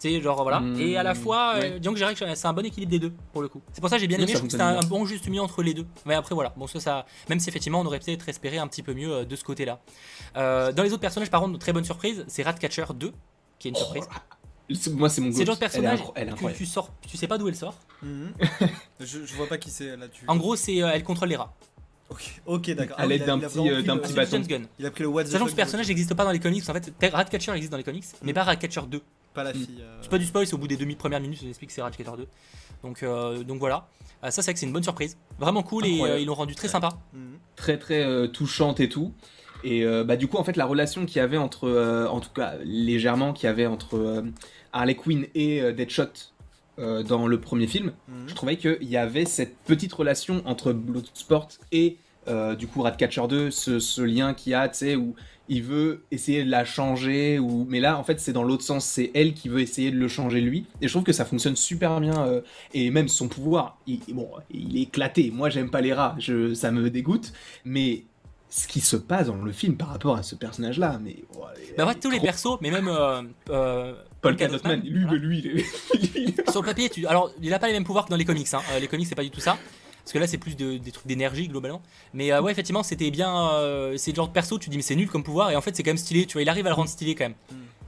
Tu sais, genre voilà. Et à la fois, euh, ouais. disons que c'est un bon équilibre des deux pour le coup. C'est pour ça que j'ai bien aimé, ça je trouve que c'était un, bon juste milieu entre les deux. Mais après voilà, bon ça, ça même si effectivement on aurait peut-être espéré un petit peu mieux euh, de ce côté-là. Euh, dans les autres personnages, par contre, très bonne surprise, c'est Ratcatcher 2, qui est une surprise. C'est- Moi, c'est mon c'est le genre de personnage Elle est, elle est que incroyable. tu sors, tu sais pas d'où elle sort. Mhm. je, je vois pas qui c'est là. Tu... En gros, c'est euh, elle contrôle les rats. Ok, ok, d'accord. À Ah l'aide d'un il a petit, euh, pris d'un le- petit bâton. Gunn. Il a pris le what the Sachant que ce personnage n'existe pas dans les comics. En fait, Ratcatcher existe dans les comics, mais Mm. pas Ratcatcher 2. Pas la fille. euh, C'est pas du spoil, c'est au bout des demi premières minutes, on explique que c'est Ratcatcher 2. Donc, euh, donc voilà. Euh, ça, c'est vrai que c'est une bonne surprise. Vraiment cool et Incroyable. euh, ils l'ont rendu très sympa. mhm. très très euh, touchante et tout. Et euh, bah du coup en fait la relation qu'il y avait entre, euh, en tout cas légèrement qu'il y avait entre euh, Harley Quinn et euh, Deadshot euh, dans le premier film, je trouvais qu'il y avait cette petite relation entre Bloodsport et euh, du coup Ratcatcher 2, ce, ce lien qu'il y a, tu sais, où il veut essayer de la changer, ou... mais là en fait c'est dans l'autre sens, c'est elle qui veut essayer de le changer lui. Et je trouve que ça fonctionne super bien, euh, et même son pouvoir, il, bon, il est éclaté. Moi j'aime pas les rats, je, ça me dégoûte, mais ce qui se passe dans le film par rapport à ce personnage-là, mais... ouais, Bah, en fait, tous les persos, mais même euh, euh, Paul Cadotman, Dotman, lui, voilà. lui, il est- Sur le papier, tu... alors il a pas les mêmes pouvoirs que dans les comics. Hein. Les comics, c'est pas du tout ça. Parce que là, c'est plus de- des trucs d'énergie globalement. Mais euh, ouais, effectivement, c'était bien. euh, c'est le genre de perso, tu dis, mais c'est nul comme pouvoir. Et en fait, c'est quand même stylé. Tu vois, il arrive à le rendre stylé quand même.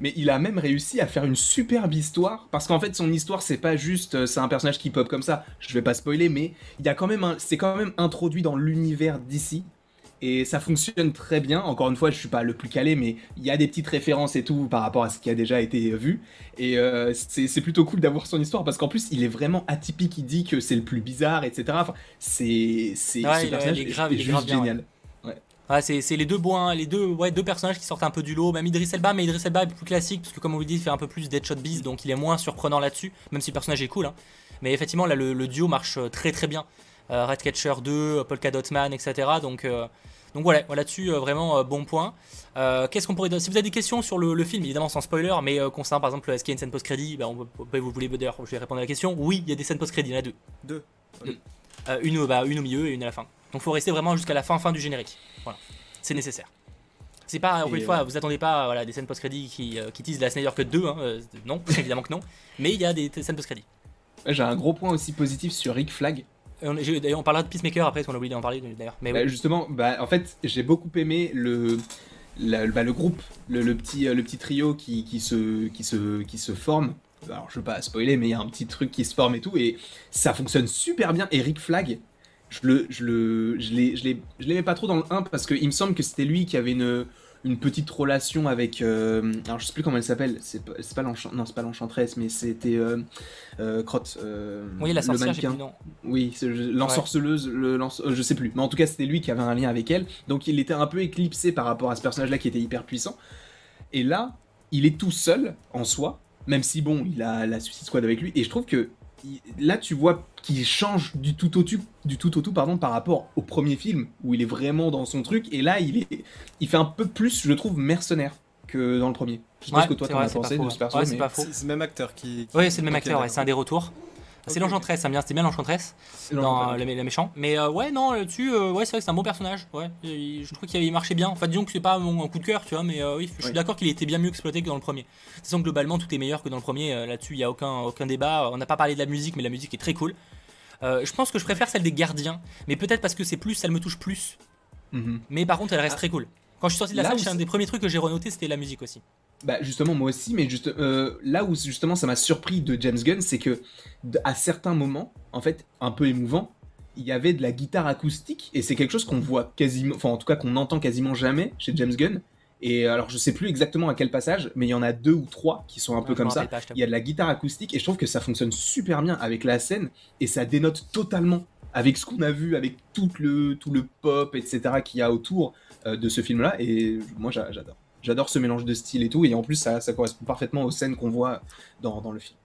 Mais il a même réussi à faire une superbe histoire, parce qu'en fait son histoire c'est pas juste euh, c'est un personnage qui pop comme ça, je vais pas spoiler, mais il a quand même c'est quand même introduit dans l'univers d'ici, et ça fonctionne très bien. Encore une fois, je suis pas le plus calé, mais il y a des petites références et tout par rapport à ce qui a déjà été vu. Et euh, c'est plutôt cool d'avoir son histoire parce qu'en plus, il est vraiment atypique. Il dit que c'est le plus bizarre, etc. Enfin, c'est c'est Ouais, personnage est est grave- il est juste grave bien, génial. Ouais, c'est c'est les deux bons, les deux, ouais, deux personnages qui sortent un peu du lot. Même Idris Elba, mais Idris Elba est plus classique parce que comme on vous dit, il fait un peu plus Deadshot Beast, donc il est moins surprenant là-dessus, même si le personnage est cool. hein. Mais effectivement, là, le, le duo marche euh, très très bien. Euh, Redcatcher 2, euh, Polka Dot Man, etc. Donc, euh, donc voilà, voilà, là-dessus, euh, vraiment euh, bon point. Euh, Qu'est-ce qu'on pourrait dire? Si vous avez des questions sur le, le film, évidemment sans spoiler, mais euh, concernant par exemple, est-ce qu'il y a une scène post-crédit? Ben, on peut- peut- Vous voulez d'ailleurs, je vais répondre à la question. Oui, il y a des scènes post-crédit, il y en a deux. Deux. Euh, une, au- bah, une au milieu et une à la fin. Donc faut rester vraiment jusqu'à la fin, fin du générique. Voilà, c'est nécessaire. C'est pas, encore une fois, euh, vous attendez pas voilà, des scènes post-crédit qui, euh, qui teasent la Snyder Cut 2, hein, euh, non, évidemment que non. Mais il y a des scènes post-crédit. J'ai un gros point aussi positif sur Rick Flag. Et on, on parlera de Peacemaker après, parce qu'on a oublié d'en parler d'ailleurs. Mais Bah, oui. Justement, bah, en fait, j'ai beaucoup aimé le, la- bah, le groupe, le, le petit, euh, le petit trio qui, qui, se, qui, se, qui se forme. Alors, je veux pas spoiler, mais il y a un petit truc qui se forme et tout, et ça fonctionne super bien. Et Rick Flag, je le, je le, je l'aimais pas trop dans le 1 parce qu'il me semble que c'était lui qui avait une, une petite relation avec. euh, alors, je sais plus comment elle s'appelle. C'est pas, pas non, c'est pas l'enchantresse, mais c'était euh, euh, Crotte. oui, la le sorcière, mannequin. non. Oui, l'ensorceleuse, le je sais plus. Mais en tout cas, c'était lui qui avait un lien avec elle. Donc il était un peu éclipsé par rapport à ce personnage-là qui était hyper puissant. Et là, il est tout seul en soi, même si bon, il a la Suicide Squad avec lui. Et je trouve que là, tu vois qu'il change du tout au tout, du tout au tout, pardon, par rapport au premier film où il est vraiment dans son truc. Et là, il est, il fait un peu plus, je trouve, mercenaire que dans le premier. Je sais pas Ouais, ce que toi t'en as pensé de ce perso, Ouais, c'est mais- pas faux. C'est le même acteur qui. qui- Oui, c'est le même acteur, ouais, c'est un des retours. C'est Ok. l'enchantresse, ça vient, c'était bien l'enchantresse dans euh, la, la méchant. Mais euh, ouais, non, là-dessus, euh, ouais, c'est vrai que c'est un bon personnage. Ouais, Et je trouve qu'il marché bien. Enfin, disons que c'est pas mon un coup de cœur, tu vois, mais euh, oui, je suis d'accord qu'il était bien mieux exploité que dans le premier. Disons que globalement, tout est meilleur que dans le premier. Là-dessus, il y a aucun, aucun débat. On n'a pas parlé de la musique, mais la musique est très cool. Je pense que je préfère celle des gardiens, mais peut-être parce que c'est plus, elle me touche plus. Mhm. Mais par contre, elle reste Ah. très cool. Quand je suis sorti de la Là salle, un des premiers trucs que j'ai renoté, c'était la musique aussi. Bah justement moi aussi, mais juste euh, là où justement ça m'a surpris de James Gunn, c'est que à certains moments, en fait, un peu émouvant, il y avait de la guitare acoustique et c'est quelque chose qu'on voit quasiment, enfin en tout cas qu'on entend quasiment jamais chez James Gunn. Et alors je sais plus exactement à quel passage, mais il y en a deux ou trois qui sont un peu Ouais, comme me ça. Il y a de la guitare acoustique et je trouve que ça fonctionne super bien avec la scène et ça dénote totalement avec ce qu'on a vu, avec tout le, tout le pop, etc. qu'il y a autour euh, de ce film-là. Et moi j'a- j'adore. J'adore ce mélange de style et tout. Et en plus, ça, ça correspond parfaitement aux scènes qu'on voit dans, dans le film.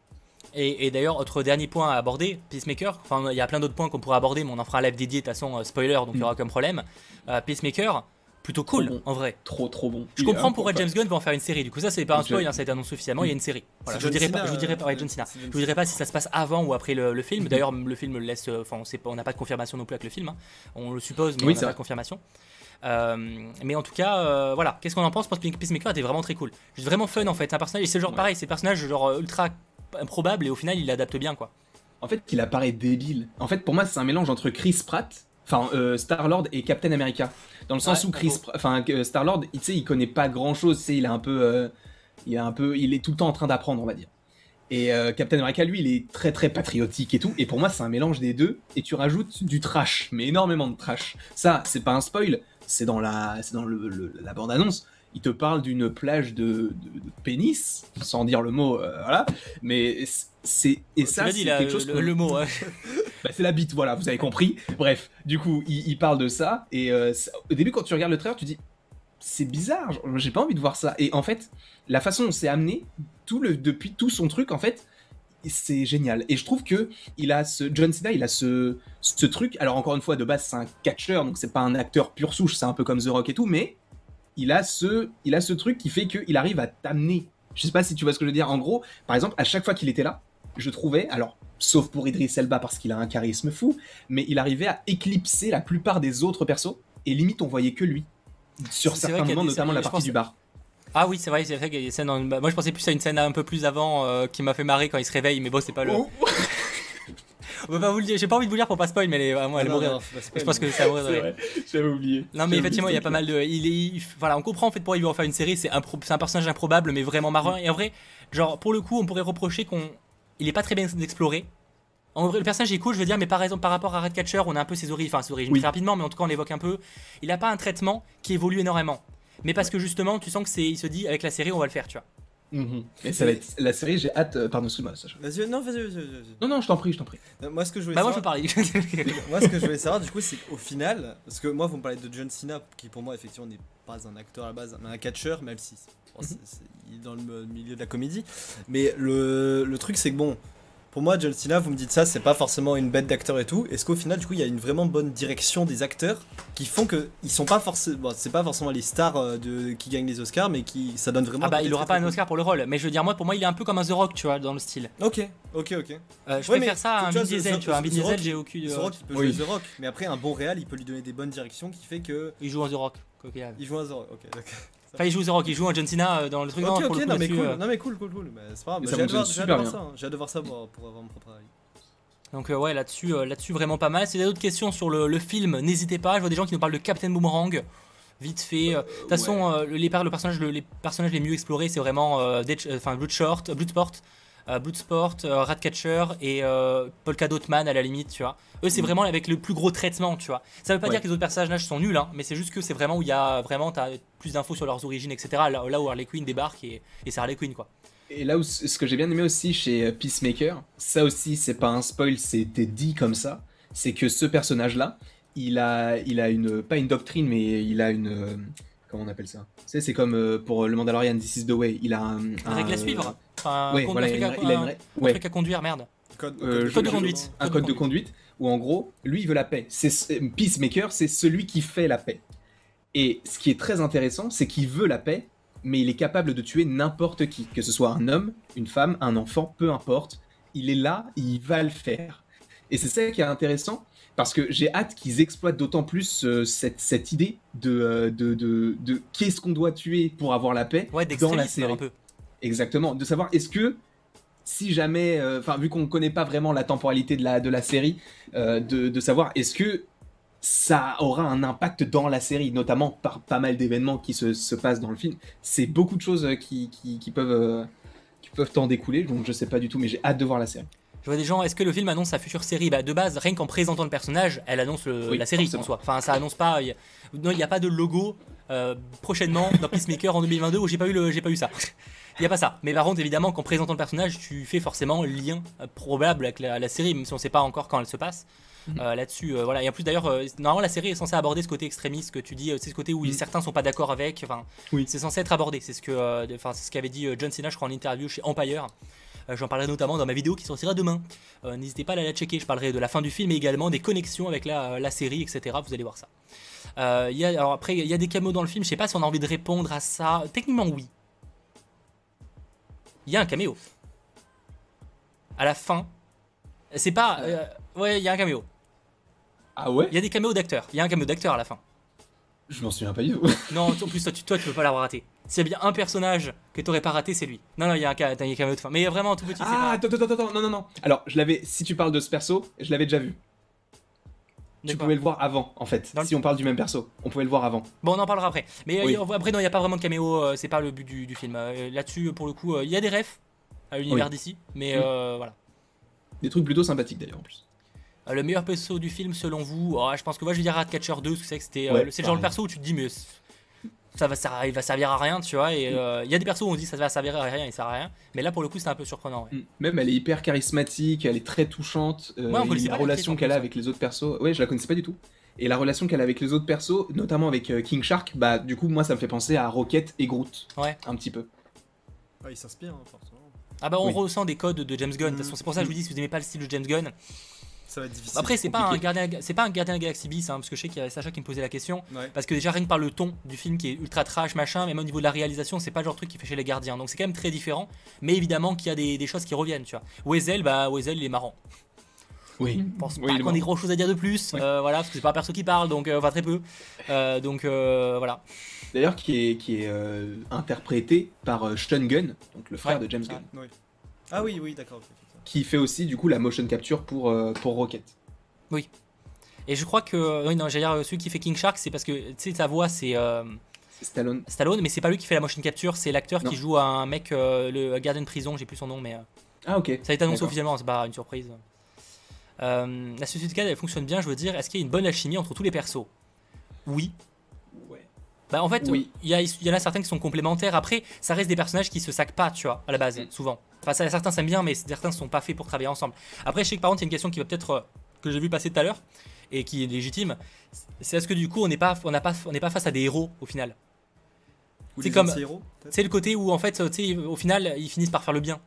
Et, et d'ailleurs, autre dernier point à aborder, Peacemaker, enfin il y a plein d'autres points qu'on pourrait aborder, mais on en fera un live dédié, de toute façon, euh, spoiler, donc il y aura aucun problème. Euh, Peacemaker, plutôt cool, bon. en vrai. Trop, trop bon. Je Il comprends pourquoi. James Gunn va en faire une série, du coup ça c'est pas un spoil, hein, ça a été annoncé suffisamment, il y a une série. Voilà, je vous John dirai pas, je vous dirai pas, ouais, euh, John Cena. c'est John Je vous dirai pas si ça se passe avant ou après le, le film, Mhm. d'ailleurs le film le laisse, euh, enfin on n'a pas de confirmation non plus avec le film, hein. on le suppose, mais Oui, on n'a pas de confirmation. Euh, mais en tout cas, euh, voilà, qu'est-ce qu'on en pense? Je pense que Peacemaker était vraiment très cool. C'est vraiment fun en fait, c'est un personnage, et c'est genre Ouais. pareil, c'est un personnage genre euh, ultra improbable et au final il l'adapte bien quoi. En fait, qu'il apparaît débile. En fait, pour moi, c'est un mélange entre Chris Pratt, enfin euh, Star-Lord et Captain America. Dans le sens Ouais, où Chris, enfin euh, Star-Lord, il- tu sais, il connaît pas grand-chose. Tu sais, il est un peu, euh, il est un peu, il est tout le temps en train d'apprendre, on va dire. Et Captain America, lui, il est très très patriotique et tout. Et pour moi, c'est un mélange des deux. Et tu rajoutes du trash, mais énormément de trash. Ça, c'est pas un spoil, c'est dans la, c'est dans le, le- la bande-annonce. Il te parle d'une plage de, de- de pénis, sans dire le mot, euh, voilà. Mais c'est et ça, c'est quelque chose le, le mot. bah, c'est la bite, voilà, vous avez compris. Bref, du coup, il, il parle de ça, et euh, ça- au début, quand tu regardes le trailer, tu dis, c'est bizarre, j'ai pas envie de voir ça. Et en fait, la façon dont c'est amené, tout le, depuis tout son truc, en fait, c'est génial. Et je trouve que il a ce John Cena, il a ce, ce truc. Alors encore une fois, de base, c'est un catcheur, donc c'est pas un acteur pur souche, c'est un peu comme The Rock et tout, mais il a ce, il a ce truc qui fait qu'il arrive à t'amener. Je sais pas si tu vois ce que je veux dire. En gros, par exemple, à chaque fois qu'il était là, je trouvais, alors, sauf pour Idris Elba parce qu'il a un charisme fou, mais il arrivait à éclipser la plupart des autres persos, et limite on voyait que lui. Sur certains moments, notamment la partie du bar. Ah oui, c'est vrai, c'est vrai qu'il y a des scènes. bah, Moi je pensais plus à une scène un peu plus avant euh, qui m'a fait marrer quand il se réveille, mais bon, c'est pas le. Oh. On peut pas vous le dire, j'ai pas envie de vous le dire pour pas spoil, mais elle est vraiment elle est Non, mourir. Je pense que ça vrai, j'avais oublié. Non mais effectivement il y a pas mal de il est il- voilà on comprend en fait pourquoi il veut en faire une série c'est un pro- c'est un personnage improbable mais vraiment marrant et en vrai genre pour le coup on pourrait reprocher qu'on il est pas très bien exploré En vrai, le personnage est cool, je veux dire, mais par exemple, par rapport à Ratcatcher, on a un peu ses origines, enfin ses origines Oui. très rapidement, mais en tout cas, on l'évoque un peu. Il a pas un traitement qui évolue énormément. Mais parce que justement, tu sens que c'est, il se dit, avec la série, on va le faire, tu vois. Mhm. Et ça va être la série, j'ai hâte. euh, pardon, excuse-moi, Sacha. Vas-y, non, vas-y, vas-y, vas-y. Non, non, je t'en prie, je t'en prie. vas-y. Moi, ce que je voulais Bah, moi, je savoir- peux parler. moi, ce que je voulais savoir, du coup, c'est qu'au final, parce que moi, vous me parlez de John Cena, qui pour moi, effectivement, n'est pas un acteur à la base, mais un catcheur, même si bon, il est dans le milieu de la comédie. Mais le, le truc, c'est que bon, pour moi, John Cena, vous me dites ça, c'est pas forcément une bête d'acteur et tout. Est-ce qu'au final, du coup, il y a une vraiment bonne direction des acteurs qui font que ils sont pas forcément, bon, c'est pas forcément les stars euh, de, qui gagnent les Oscars, mais qui ça donne vraiment. Ah bah, il aura pas un Oscar pour le rôle, mais je veux dire, moi, pour moi, il est un peu comme un The Rock, tu vois, dans le style. Ok, ok, ok. Euh, je Ouais, préfère ça à un Vin The- Diesel, tu vois. Un Vin Diesel, j'ai aucune. The euh, Rock, il peut Oui. jouer The Rock, mais après, un bon réal, il peut lui donner des bonnes directions qui fait que Il joue un The Rock. il joue un The Rock. Ok, d'accord. Enfin, il joue The Rock, il joue un John Cena euh, dans le truc. Ok, non, pour ok, le coup, non, mais cool, euh, non mais cool, cool, cool. C'est pas grave, j'ai hâte de voir, ça. hein. J'ai hâte de voir ça pour, pour avoir mon propre avis. Donc euh, ouais, là-dessus, euh, là-dessus vraiment pas mal. Si vous avez d'autres questions sur le, le film, n'hésitez pas. Je vois des gens qui nous parlent de Captain Boomerang. Vite fait. euh, De toute façon, les, par- le personnage, le- les personnages les mieux explorés, c'est vraiment euh, Dead- euh, Bloodshort, Bloodsport, euh, Bloodsport, euh, Ratcatcher et euh, Polka Dot Man à la limite, tu vois. Eux, c'est Mhm. vraiment avec le plus gros traitement, tu vois. Ça veut pas Ouais. dire que les autres personnages sont nuls, hein, mais c'est juste que c'est vraiment où il y a vraiment t'as plus d'infos sur leurs origines, etc. Là, là où Harley Quinn débarque et, et c'est Harley Quinn, quoi. Et là où ce que j'ai bien aimé aussi chez euh, Peacemaker, ça aussi c'est pas un spoil, c'était dit comme ça, c'est que ce personnage-là, il a, il a une, pas une doctrine, mais il a une, euh, comment on appelle ça Tu sais, c'est comme euh, pour le Mandalorian, This is the way, il a un, un, règle à euh, suivre. Enfin, Ouais, un voilà, truc il a à- une- il a une un- rè- un ouais. truc à conduire, merde. Code, Euh, Code de conduite. un code de conduite où en gros, lui il veut la paix. C'est ce- Peacemaker, c'est celui qui fait la paix. Et ce qui est très intéressant, c'est qu'il veut la paix, mais il est capable de tuer n'importe qui, que ce soit un homme, une femme, un enfant, peu importe. Il est là, il va le faire. Et c'est ça qui est intéressant, parce que j'ai hâte qu'ils exploitent d'autant plus euh, cette, cette idée de, euh, de, de, de qu'est-ce qu'on doit tuer pour avoir la paix Ouais, dans la série. un peu. Exactement, de savoir est-ce que si jamais, euh, enfin vu qu'on ne connaît pas vraiment la temporalité de la, de la série, de, de savoir est-ce que ça aura un impact dans la série, notamment par pas mal d'événements qui se, se passent dans le film. C'est beaucoup de choses qui, qui, qui peuvent, qui peuvent en découler, donc je sais pas du tout, mais j'ai hâte de voir la série. Je vois des gens, est-ce que le film annonce sa future série? Bah de base, rien qu'en présentant le personnage, elle annonce le- Oui, la série forcément. en soi. Enfin, ça annonce pas. y Non, il n'y a pas de logo euh, prochainement dans Peacemaker en 2022 où j'ai pas eu le, j'ai pas eu ça. Il y a pas ça. Mais par contre, évidemment, qu'en présentant le personnage, tu fais forcément lien euh, probable avec la, la série, même si on sait pas encore quand elle se passe. Mhm. Euh, Là-dessus, euh, voilà. Et en plus, d'ailleurs, euh, normalement, la série est censée aborder ce côté extrémiste que tu dis, c'est ce côté où Mhm. certains sont pas d'accord avec. Enfin, Oui. c'est censé être abordé. C'est ce que, enfin, c'est ce qu'avait dit John Cena, je crois, en interview chez Empire. Euh, J'en parlerai notamment dans ma vidéo qui sortira demain. Euh, N'hésitez pas à aller la checker. Je parlerai de la fin du film et également des connexions avec la, la série, etc. Vous allez voir ça. Euh, il y a, alors après, il y a des cameos dans le film. Je sais pas si on a envie de répondre à ça. Techniquement, oui. Il y a un caméo. À la fin. C'est pas. euh, ouais, il y a un caméo. Ah ouais? Il y a des caméos d'acteurs. Il y a un caméo d'acteur à la fin. Je m'en souviens pas du tout. Non, en plus, toi tu, toi, tu peux pas l'avoir raté. S'il y a bien un personnage que t'aurais pas raté, c'est lui. Non, non, il y a un, ca- il y a un caméo de fin. Mais vraiment tout petit, ah, attends, attends, attends, non, non, non. Alors, je l'avais, si tu parles de ce perso, je l'avais déjà vu. Tu D'accord. pouvais le voir avant, en fait. Dans le- Si on parle du même perso, on pouvait le voir avant. Bon, on en parlera après. Mais euh, Oui. y a- après, non, il n'y a pas vraiment de caméo, euh, c'est pas le but du, du film. Euh, Là-dessus, pour le coup, il y a des refs à l'univers Oui. d'ici, mais Oui. euh, voilà. Des trucs plutôt sympathiques d'ailleurs en plus. Euh, le meilleur perso du film, selon vous, oh, je pense que moi je vais dire Ratcatcher 2, parce que c'est que c'était. euh, Ouais, le- c'est le genre de perso où tu te dis, mais ça va, ça, il va servir à rien, tu vois. Et euh, il y a des persos où on se dit ça va servir à rien, il sert à rien. Mais là, pour le coup, c'était un peu surprenant. ouais. Mm. Même elle est hyper charismatique, elle est très touchante. euh, Ouais, on et connaissait la relation qu'elle a avec les autres persos, ouais, je la connaissais pas du tout. Et la relation qu'elle a avec les autres persos, notamment avec euh, King Shark, bah du coup moi ça me fait penser à Rocket et Groot. Ouais. Un petit peu. Ouais, il s'inspire, hein, forcément. Ah bah, on Oui. ressent des codes de James Gunn. De toute façon, c'est pour ça que je vous dis, si vous aimez pas le style de James Gunn, Ça va être difficile. Après, c'est pas un gardien, c'est pas un gardien de la Galaxy bis, hein, parce que je sais qu'il y avait Sacha qui me posait la question. Ouais. Parce que déjà rien que par le ton du film qui est ultra trash machin, mais même au niveau de la réalisation, c'est pas le genre de truc qui fait chez les gardiens. Donc c'est quand même très différent. Mais évidemment qu'il y a des, des choses qui reviennent, tu vois. Weasel, bah Weasel il est marrant. Oui. Je pense Oui, pas qu'on ait grand chose à dire de plus, euh, voilà, parce que c'est pas un perso qui parle, donc euh, enfin très peu. Euh, donc euh, voilà. D'ailleurs qui est, qui est euh, interprété par euh, Sean Gunn, donc le frère Ouais. de James Ah. Gunn, Oui. Ah oui, oui, d'accord. Qui fait aussi du coup la motion capture pour, euh, pour Rocket. Et je crois que, oui non, j'allais dire celui qui fait King Shark, c'est parce que tu sais sa voix c'est euh, C'est Stallone. Stallone, mais c'est pas lui qui fait la motion capture, c'est l'acteur qui joue un mec, euh, le gardien de prison, j'ai plus son nom, mais. euh, Ah ok. Ça a été annoncé officiellement, c'est pas une surprise. Euh, la Suicide Squad, elle fonctionne bien, je veux dire. Est-ce qu'il y a une bonne alchimie entre tous les persos? Oui. Ouais. Bah en fait, Oui. il y, a- il y en a certains qui sont complémentaires. Après, ça reste des personnages qui se sacent pas, tu vois, à la base, Mm. souvent. Enfin, ça, certains s'aiment bien, mais certains sont pas faits pour travailler ensemble. Après, je sais que par contre, il y a une question qui va peut-être euh, que j'ai vu passer tout à l'heure et qui est légitime. C'est est-ce que du coup, on n'est pas, on n'a pas, on n'est pas face à des héros au final? Ou C'est comme- C'est le côté où en fait, tu sais, au final, ils finissent par faire le bien.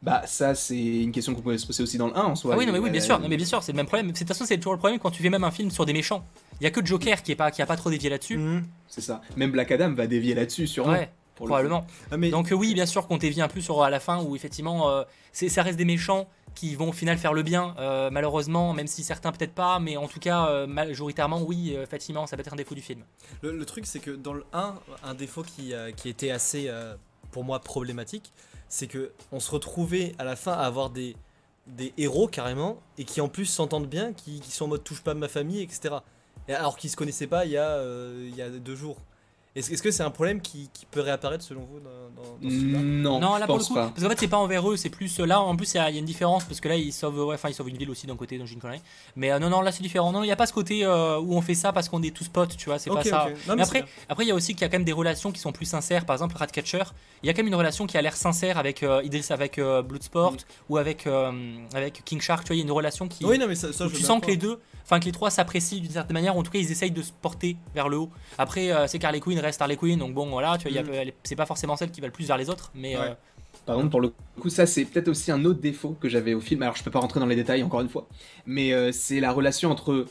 Bah, ça, c'est une question qu'on pouvait se poser aussi dans le 1 en soi. ah oui, non, mais oui, bien Euh, sûr, non, mais bien sûr, c'est le même problème. De toute façon, c'est toujours le problème quand tu fais même un film sur des méchants. Il y a que Joker qui est pas, qui a pas trop dévié là-dessus. Mhm. C'est ça. Même Black Adam va dévier là-dessus, sûrement. Ouais, pour probablement. Mais Donc euh, oui, bien sûr qu'on dévie un peu sur à la fin où effectivement, euh, ça reste des méchants qui vont au final faire le bien, euh, malheureusement, même si certains peut-être pas, mais en tout cas euh, majoritairement oui, euh, effectivement, ça peut être un défaut du film. Le, le truc, c'est que dans le 1, un défaut qui, qui était assez, pour moi, problématique, c'est que on se retrouvait à la fin à avoir des, des héros carrément, et qui en plus s'entendent bien, qui, qui sont en mode touche pas ma famille, etc. Et alors qu'ils se connaissaient pas il y a, il y a deux jours. Est-ce que c'est un problème qui, qui peut réapparaître selon vous dans, dans- dans ce film-là? Non, non, je là pour le coup, pas. parce qu'en fait c'est pas envers eux, c'est plus euh, là en plus il y, a une différence parce que là ils sauvent, ouais, enfin ils sauvent une ville aussi d'un côté, donc j'ai une connerie. Mais euh, non, non, là c'est différent. Non, il y a pas ce côté euh, où on fait ça parce qu'on est tous potes, tu vois, c'est pas ça. Non, Mais c'est après, bien. après, il y a aussi qu'il y a quand même des relations qui sont plus sincères. Par exemple, Ratcatcher, il y a quand même une relation qui a l'air sincère avec euh, Idris, avec euh, Bloodsport ou avec, euh, avec King Shark. Tu vois, il y a une relation qui. Oui, non, mais ça, ça où je tu sens que les deux, enfin que les trois s'apprécient d'une certaine manière, ou en tout cas ils essayent de se porter vers le haut. Après, euh, c'est qu'Harley Quinn reste Harley Quinn, donc bon voilà, tu vois, a- Mm. c'est pas forcément celle qui va le plus vers les autres, mais euh. Par contre, pour le coup, ça, c'est peut-être aussi un autre défaut que j'avais au film. Alors, je peux pas rentrer dans les détails, encore une fois. Mais euh, c'est la relation entre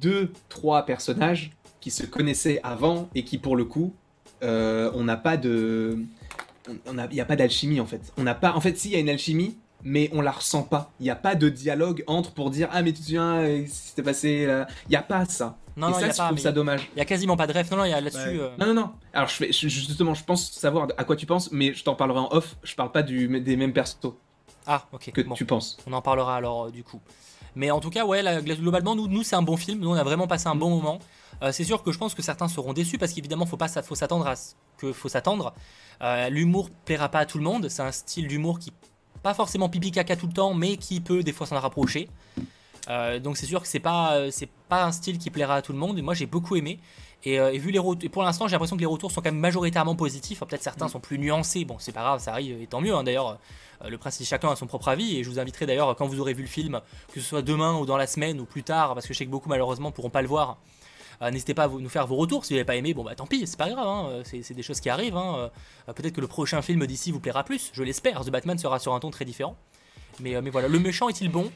deux, trois personnages qui se connaissaient avant et qui, pour le coup, euh, on n'a pas de. Il n'y a pas d'alchimie, en fait. On n'a pas. En fait, si, il y a une alchimie, mais on la ressent pas. Il n'y a pas de dialogue entre pour dire Ah, mais tu te souviens, euh, s'était passé là Il n'y a pas ça. non, et non, il ça, y a je pas. trouve ça dommage. Il y a quasiment pas de ref. Non, non, il y a là-dessus. Ouais. euh, Non, non, non. Alors, je fais, justement, je pense savoir à quoi tu penses, mais je t'en parlerai en off. Je parle pas du, des mêmes persos Ah, ok. que bon. tu penses. On en parlera alors euh, du coup. Mais en tout cas, ouais, là, globalement, nous, nous c'est un bon film. Nous, on a vraiment passé un bon moment. Euh, c'est sûr que je pense que certains seront déçus parce qu'évidemment, faut pas, faut s'attendre à ce que faut s'attendre. Euh, L'humour plaira pas à tout le monde. C'est un style d'humour qui pas forcément pipi caca tout le temps, mais qui peut des fois s'en rapprocher. Euh, donc c'est sûr que c'est pas, euh, c'est pas un style qui plaira à tout le monde. Et moi, j'ai beaucoup aimé. Et, euh, et vu les retours, et pour l'instant, j'ai l'impression que les retours sont quand même majoritairement positifs. Alors, Peut-être certains sont plus nuancés. Bon, c'est pas grave, ça arrive, et tant mieux. hein, D'ailleurs, le principe, chacun a son propre avis. Et je vous inviterai d'ailleurs, quand vous aurez vu le film, que ce soit demain ou dans la semaine ou plus tard, parce que je sais que beaucoup malheureusement pourront pas le voir. Euh, N'hésitez pas à vous- nous faire vos retours. Si vous n'avez pas aimé, bon bah tant pis, c'est pas grave. hein, euh, c'est des choses qui arrivent. hein, euh, Peut-être que le prochain film d'ici vous plaira plus. Je l'espère. The Batman sera sur un ton très différent. Mais, mais voilà, le méchant est-il bon?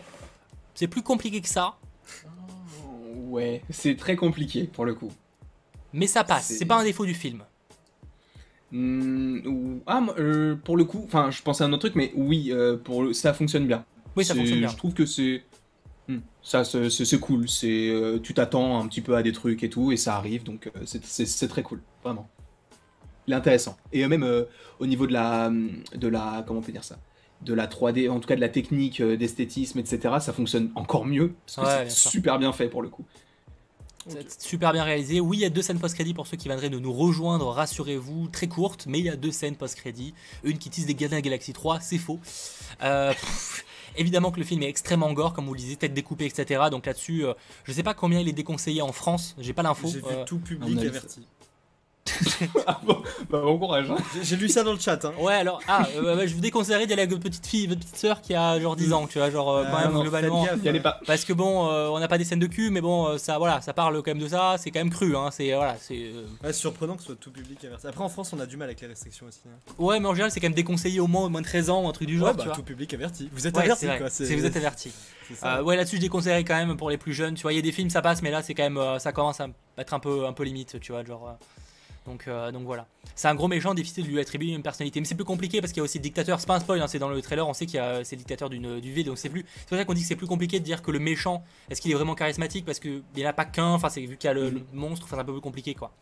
C'est plus compliqué que ça, Ouais, c'est très compliqué pour le coup. mais ça passe. C'est- pas un défaut du film. Hmm, ah, euh, pour le coup, enfin, je pensais à un autre truc, mais oui, euh, pour le- ça fonctionne bien. Oui, ça fonctionne bien. Je trouve que c'est. Ça, c'est cool. C'est, euh, tu t'attends un petit peu à des trucs et tout, et ça arrive, donc euh, c'est- très cool, vraiment. Il est intéressant. Et euh, même au niveau de la, de la, comment on peut dire ça, de la 3D, en tout cas de la technique, d'esthétisme, etc. Ça fonctionne encore mieux parce que Ouais, c'est super bien fait pour le coup. Super bien réalisé. Oui, il y a deux scènes post-crédit pour ceux qui viendraient de nous rejoindre, rassurez-vous, très courtes, mais il y a deux scènes post-crédit. Une qui tisse des Gardiens de la Galaxie 3, c'est faux. Euh, pff, évidemment que le film est extrêmement gore, comme vous le disiez, tête découpée, etc. Donc là-dessus, euh, je sais pas combien il est déconseillé en France, j'ai pas l'info. J'ai vu Euh, tout public averti. ah bon, bah bon courage. hein. J'ai- lu ça dans le chat. Hein. Ouais, alors, ah, euh, je vous déconseillerais d'y aller avec votre petite fille, votre petite sœur qui a genre 10 ans, tu vois, genre, euh, quand Ah, même, non, globalement. gaffe, pas. Parce que bon, euh, on n'a pas des scènes de cul, mais bon, ça, voilà, ça parle quand même de ça, c'est quand même cru, hein, c'est, voilà, c'est... euh, Ouais, c'est surprenant que ce soit tout public averti. Après, en France, on a du mal avec les restrictions aussi. hein. Ouais, mais en général, c'est quand même déconseillé au moins au moins de 13 ans, un truc du genre, ouais, tu bah, vois. tout public averti. Vous êtes Ouais, averti quoi. C'est- vous êtes averti. Euh, ouais, là-dessus, je déconseillerais quand même pour les plus jeunes. Tu vois, il y a des films, ça passe, mais là, c'est quand même, euh, ça commence à être un peu, un peu limite, tu vois, genre. Euh, donc, euh, donc voilà. C'est un gros méchant, difficile de lui attribuer une personnalité. Mais c'est plus compliqué parce qu'il y a aussi le dictateur. C'est pas un spoil, hein, c'est dans le trailer, on sait qu'il y a c'est le dictateur d'une du vide. Donc c'est plus. C'est pour ça qu'on dit que c'est plus compliqué de dire que le méchant, est-ce qu'il est vraiment charismatique? Parce qu'il n'y en a pas qu'un. Enfin, c'est vu qu'il y a le, le monstre, enfin, c'est un peu plus compliqué, quoi.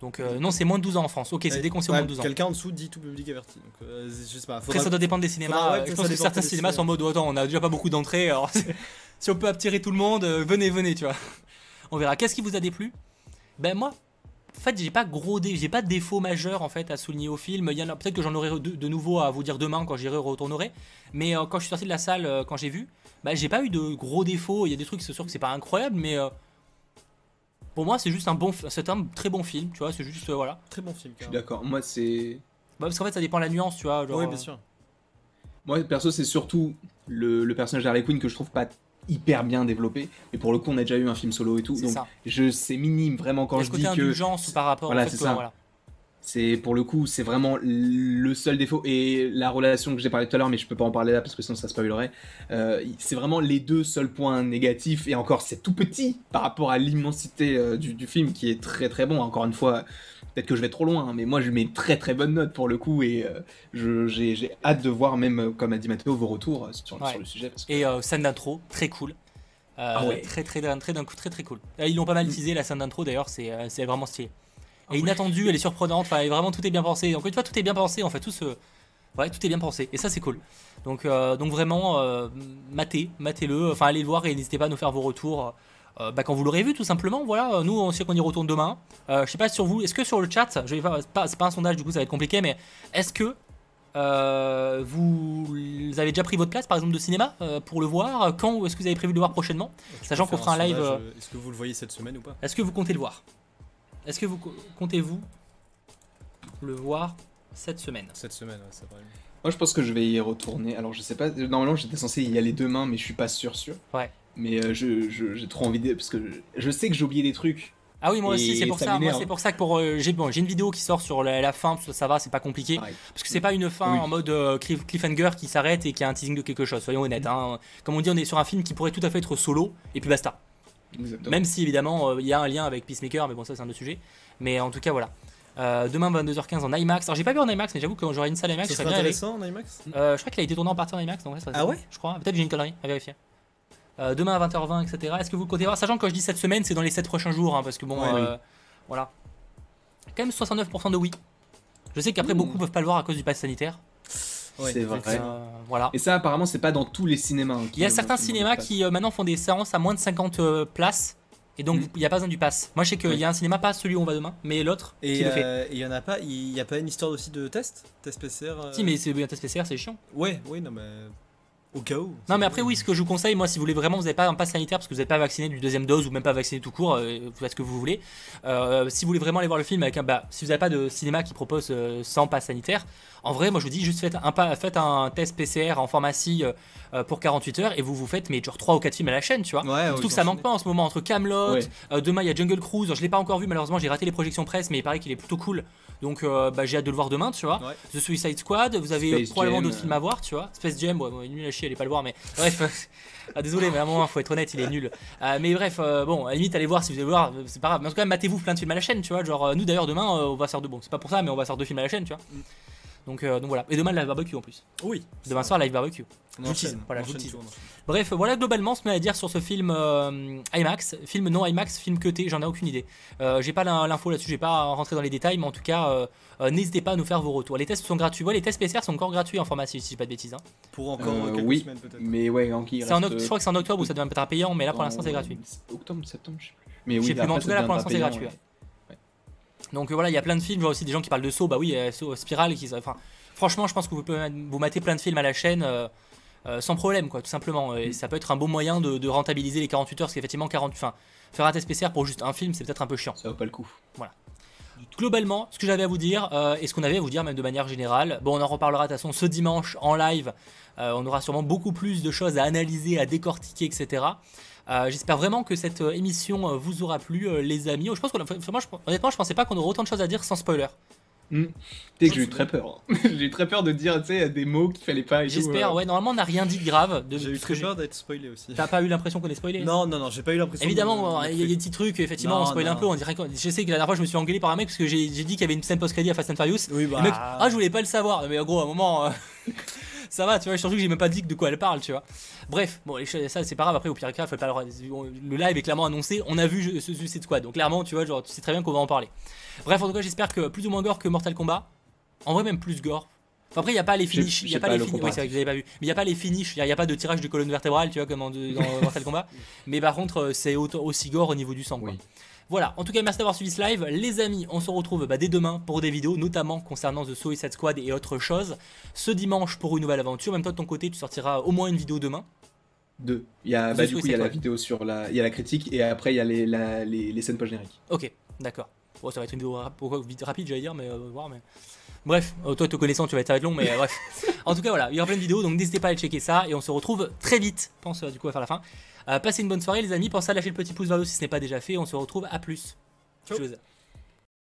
Donc euh, non, c'est moins de 12 ans en France. Ok, c'est au ouais, moins de 12 ans. Quelqu'un en dessous dit tout public averti. Donc, euh, je sais pas. Après, faudra- ça doit dépendre des cinémas. faudra- ouais, ça je pense que certains cinémas sont en mode oh, attends, on a déjà pas beaucoup d'entrées. Alors si on peut attirer tout le monde, euh, venez, venez, tu vois. On verra. Qu'est-ce qui vous a déplu? Ben moi, en fait, j'ai pas gros, dé- j'ai pas de défaut majeur en fait à souligner au film. Il y en a peut-être que j'en aurai de, de nouveau à vous dire demain quand j'irai retournerai. Mais euh, quand je suis sorti de la salle, euh, quand j'ai vu, bah, j'ai pas eu de gros défauts. Il y a des trucs, c'est sûr que c'est pas incroyable, mais euh, pour moi, c'est juste un bon, c'est un très bon film, tu vois. C'est juste, euh, voilà. Très bon film. Je suis d'accord. Moi, c'est. Bah, parce qu'en fait, ça dépend de la nuance, tu vois. genre, Oui, bien sûr. Moi, perso, c'est surtout le, le personnage d'Harley Quinn que je trouve pas hyper bien développé. Et pour le coup, on a déjà eu un film solo et tout. Donc, ça. je c'est minime vraiment quand je dis que. indulgence par rapport Voilà, fait c'est que, ça. voilà. C'est pour le coup, c'est vraiment le seul défaut. Et la relation que j'ai parlé tout à l'heure, mais je peux pas en parler là parce que sinon ça spoilerait. Euh, c'est vraiment les deux seuls points négatifs. Et encore, c'est tout petit par rapport à l'immensité euh, du, du film qui est très très bon. Encore une fois, peut-être que je vais trop loin, hein, mais moi je mets très très bonne note pour le coup. Et euh, j'ai hâte de voir, même euh, comme a dit Mathéo, vos retours euh, sur, Ouais. sur le sujet. Parce que... Et scène d'intro, très cool. Ah ouais. Très très très d'un coup très très cool. Ils l'ont pas mal teasé la scène d'intro d'ailleurs, c'est vraiment stylé. Ah Et ouais. inattendue, elle est surprenante, enfin vraiment tout est bien pensé. Encore une fois, tout est bien pensé en fait, tout ce ouais, tout est bien pensé et ça c'est cool. Donc euh, donc vraiment euh, matez, matez-le, enfin allez le voir et n'hésitez pas à nous faire vos retours euh, bah, quand vous l'aurez vu tout simplement. Voilà, nous on sait qu'on y retourne demain. Je sais pas sur vous, est-ce que sur le chat, je vais faire- c'est pas, c'est pas un sondage du coup ça va être compliqué, mais est-ce que euh, vous avez déjà pris votre place par exemple de cinéma euh, pour le voir? Quand est-ce que vous avez prévu de le voir prochainement? Sachant qu'on fera un live, euh, Est-ce que vous le voyez cette semaine ou pas? Est-ce que vous comptez le voir? Est-ce que vous co- comptez-vous le voir cette semaine? Cette semaine, ouais, c'est vrai. Moi je pense que je vais y retourner. Alors je sais pas, normalement j'étais censé y aller demain, mais je suis pas sûr sûr. Ouais. Mais euh, je- je- j'ai trop envie de. Parce que je, je sais que j'ai oublié des trucs. Ah oui, moi aussi, c'est pour ça ça. Moi, c'est pour ça que pour euh, j'ai bon, j'ai une vidéo qui sort sur la, la fin, ça, ça va, c'est pas compliqué. Pareil. Parce que c'est pas une fin Oui. en mode euh, cliff- cliffhanger qui s'arrête et qui a un teasing de quelque chose. Soyons honnêtes. hein. Comme on dit, on est sur un film qui pourrait tout à fait être solo et puis basta. Exactement. Même si évidemment euh, il y a un lien avec Peacemaker, mais bon ça c'est un autre sujet. Mais en tout cas voilà. Euh, demain 22h15 en IMAX. Alors j'ai pas vu en IMAX, mais j'avoue que quand j'aurai une salle IMAX, Ça je serais allé. intéressant en IMAX Euh, je crois qu'il a été tourné en partie en IMAX, donc ouais, ça Ah ouais Je crois. Peut-être j'ai une connerie à vérifier. Euh, demain à 20h20, etc. Est-ce que vous comptez voir Sachant que quand je dis cette semaine, c'est dans les 7 prochains jours, hein, parce que bon, Ouais, euh, voilà. Quand même 69% de oui. Je sais qu'après Mmh. beaucoup peuvent pas le voir à cause du pass sanitaire. Ouais, C'est vrai. Euh, voilà. Et ça, apparemment, c'est pas dans tous les cinémas. hein, Il y a certains cinémas qui euh, maintenant font des séances à moins de 50 euh, places. Et donc Mm. il n'y a pas besoin du pass. Moi je sais qu'il Oui. y a un cinéma, pas celui où on va demain, mais l'autre qui Et le fait. euh, et il y en a pas, il y a pas une histoire aussi de test? Test PCR euh, Si, mais c'est un test PCR, c'est chiant. Ouais, oui, non, mais. Au cas où. Non, mais après, oui, ce que je vous conseille, moi, si vous voulez vraiment, vous n'avez pas un pass sanitaire parce que vous n'êtes pas vacciné du deuxième dose ou même pas vacciné tout court, euh, vous faites ce que vous voulez. Euh, si vous voulez vraiment aller voir le film avec un. Bah, si vous n'avez pas de cinéma qui propose euh, sans pass sanitaire, en vrai, moi je vous dis, juste faites un, pa- faites un test PCR en pharmacie euh, pour 48 heures et vous vous faites, mais genre 3 ou 4 films à la chaîne, tu vois. Ouais, Surtout que ça manque pas en ce moment entre Camelot, Ouais. demain il y a Jungle Cruise, je l'ai pas encore vu malheureusement, j'ai raté les projections presse, mais il paraît qu'il est plutôt cool. Donc euh, bah, j'ai hâte de le voir demain, tu vois. Ouais. The Suicide Squad, vous avez euh, Space probablement d'autres euh. films à voir, tu vois. Space Jam, ouais, bon, il est nul à chier, allez pas le voir, mais bref. ah, désolé, mais à un moment, faut être honnête, il est nul. Euh, mais bref, euh, bon, à la limite, allez voir si vous voulez voir, euh, c'est pas grave. Mais en tout cas, matez-vous plein de films à la chaîne, tu vois. Genre, euh, nous d'ailleurs, demain, euh, on va faire deux. Bon, c'est pas pour ça, mais on va faire deux films à la chaîne, tu vois. Donc, euh, donc voilà. Et demain, live barbecue en plus. Oui. Demain soir, live barbecue. On je vous tease, enchaîne, voilà. Bref, voilà globalement ce qu'on a à dire sur ce film euh, IMAX, film non IMAX, film cuté, j'en ai aucune idée. Euh, j'ai pas l'in- l'info là-dessus, j'ai pas rentré dans les détails, mais en tout cas, euh, euh, n'hésitez pas à nous faire vos retours. Les tests sont gratuits, ouais, les tests PCR sont encore gratuits en pharmacie, si je dis pas de bêtises. hein. Pour encore Euh, quelques oui. semaines peut-être. Mais ouais, en oct- je crois que c'est en octobre où ça devient peut-être payant, mais là pour l'instant c'est gratuit. Octobre, septembre, je sais plus. Mais Je oui, sais plus, mais en tout cas, là, pour l'instant, c'est gratuit, ouais. Donc euh, voilà, il y a plein de films, je vois aussi des gens qui parlent de Saw, bah oui, euh, Saw, euh, Spiral, qui, enfin, franchement, je pense que vous pouvez vous mater plein de films à la chaîne. euh, sans problème, quoi, tout simplement. Et Mm. ça peut être un bon moyen de, de rentabiliser les 48 heures, parce qu'effectivement, 40, enfin, faire un test PCR pour juste un film, c'est peut-être un peu chiant. Ça vaut pas le coup. Globalement, ce que j'avais à vous dire, euh, et ce qu'on avait à vous dire même de manière générale, bon, on en reparlera de toute façon ce dimanche en live. Euh, on aura sûrement beaucoup plus de choses à analyser, à décortiquer, etc. Euh, J'espère vraiment que cette euh, émission euh, vous aura plu, les amis. Je pense qu'on honnêtement, je pensais pas qu'on aurait autant de choses à dire sans spoiler. Que j'ai eu très peur. hein. j'ai eu très peur de dire, tu sais, des mots qu'il fallait pas J'espère, ouais, normalement, on n'a rien dit de grave. De, J'ai eu très peur d'être spoilé aussi. T'as pas eu l'impression qu'on est spoilé? Non, non, non, j'ai pas eu l'impression. Évidemment, de- il y a des petits trucs, effectivement, Non, on spoil un peu. On dirait je sais que la dernière fois, je me suis engueulé par un mec parce que j'ai j'ai dit qu'il y avait une scène post-crédit à Fast and Furious. Oui, bah. Le mec, ah, je voulais pas le savoir. Mais en gros, à un moment, euh, ça va, tu vois. Surtout que j'ai même pas dit de quoi elle parle, tu vois. Bref, bon, ça, c'est pas grave. Après, au pire cas, pas le... live est clairement annoncé. On a vu ce Suicide Squad. Donc, clairement, tu vois, genre, tu sais très bien qu'on va en parler. Bref, en tout cas, j'espère que plus ou moins gore que Mortal Kombat. En vrai, même plus gore. Enfin, après, il n'y a pas les finishes. Il y j'ai a pas pas les le finishes. Oui, c'est vrai que vous avez pas vu. Mais il n'y a pas les finishes. Il n'y a, pas de tirage de colonne vertébrale, tu vois, comme en de- dans Mortal Kombat. Mais par contre, euh, c'est aussi gore au niveau du sang. quoi. Oui. Voilà, en tout cas, merci d'avoir suivi ce live. Les amis, on se retrouve bah, dès demain pour des vidéos, notamment concernant The Suicide Squad et autres choses. Ce dimanche pour une nouvelle aventure. Même toi, de ton côté, tu sortiras au moins une vidéo demain. Deux. Il y a, bah, du coup, il y a la vidéo sur la, il y a la critique et après il y a les, la- les, les scènes post génériques. Ok, d'accord. Bon, ça va être une vidéo rap- rapide, j'allais dire, mais euh, on va voir. Mais... Bref, euh, toi, te connaissant, tu vas être long, mais euh, bref. En tout cas, voilà, il y aura plein de vidéos, donc n'hésitez pas à aller checker ça et on se retrouve très vite. Pense euh, du coup à faire la fin. Euh, passez une bonne soirée, les amis. Pensez à lâcher le petit pouce vers le haut si ce n'est pas déjà fait. On se retrouve à plus. Ciao.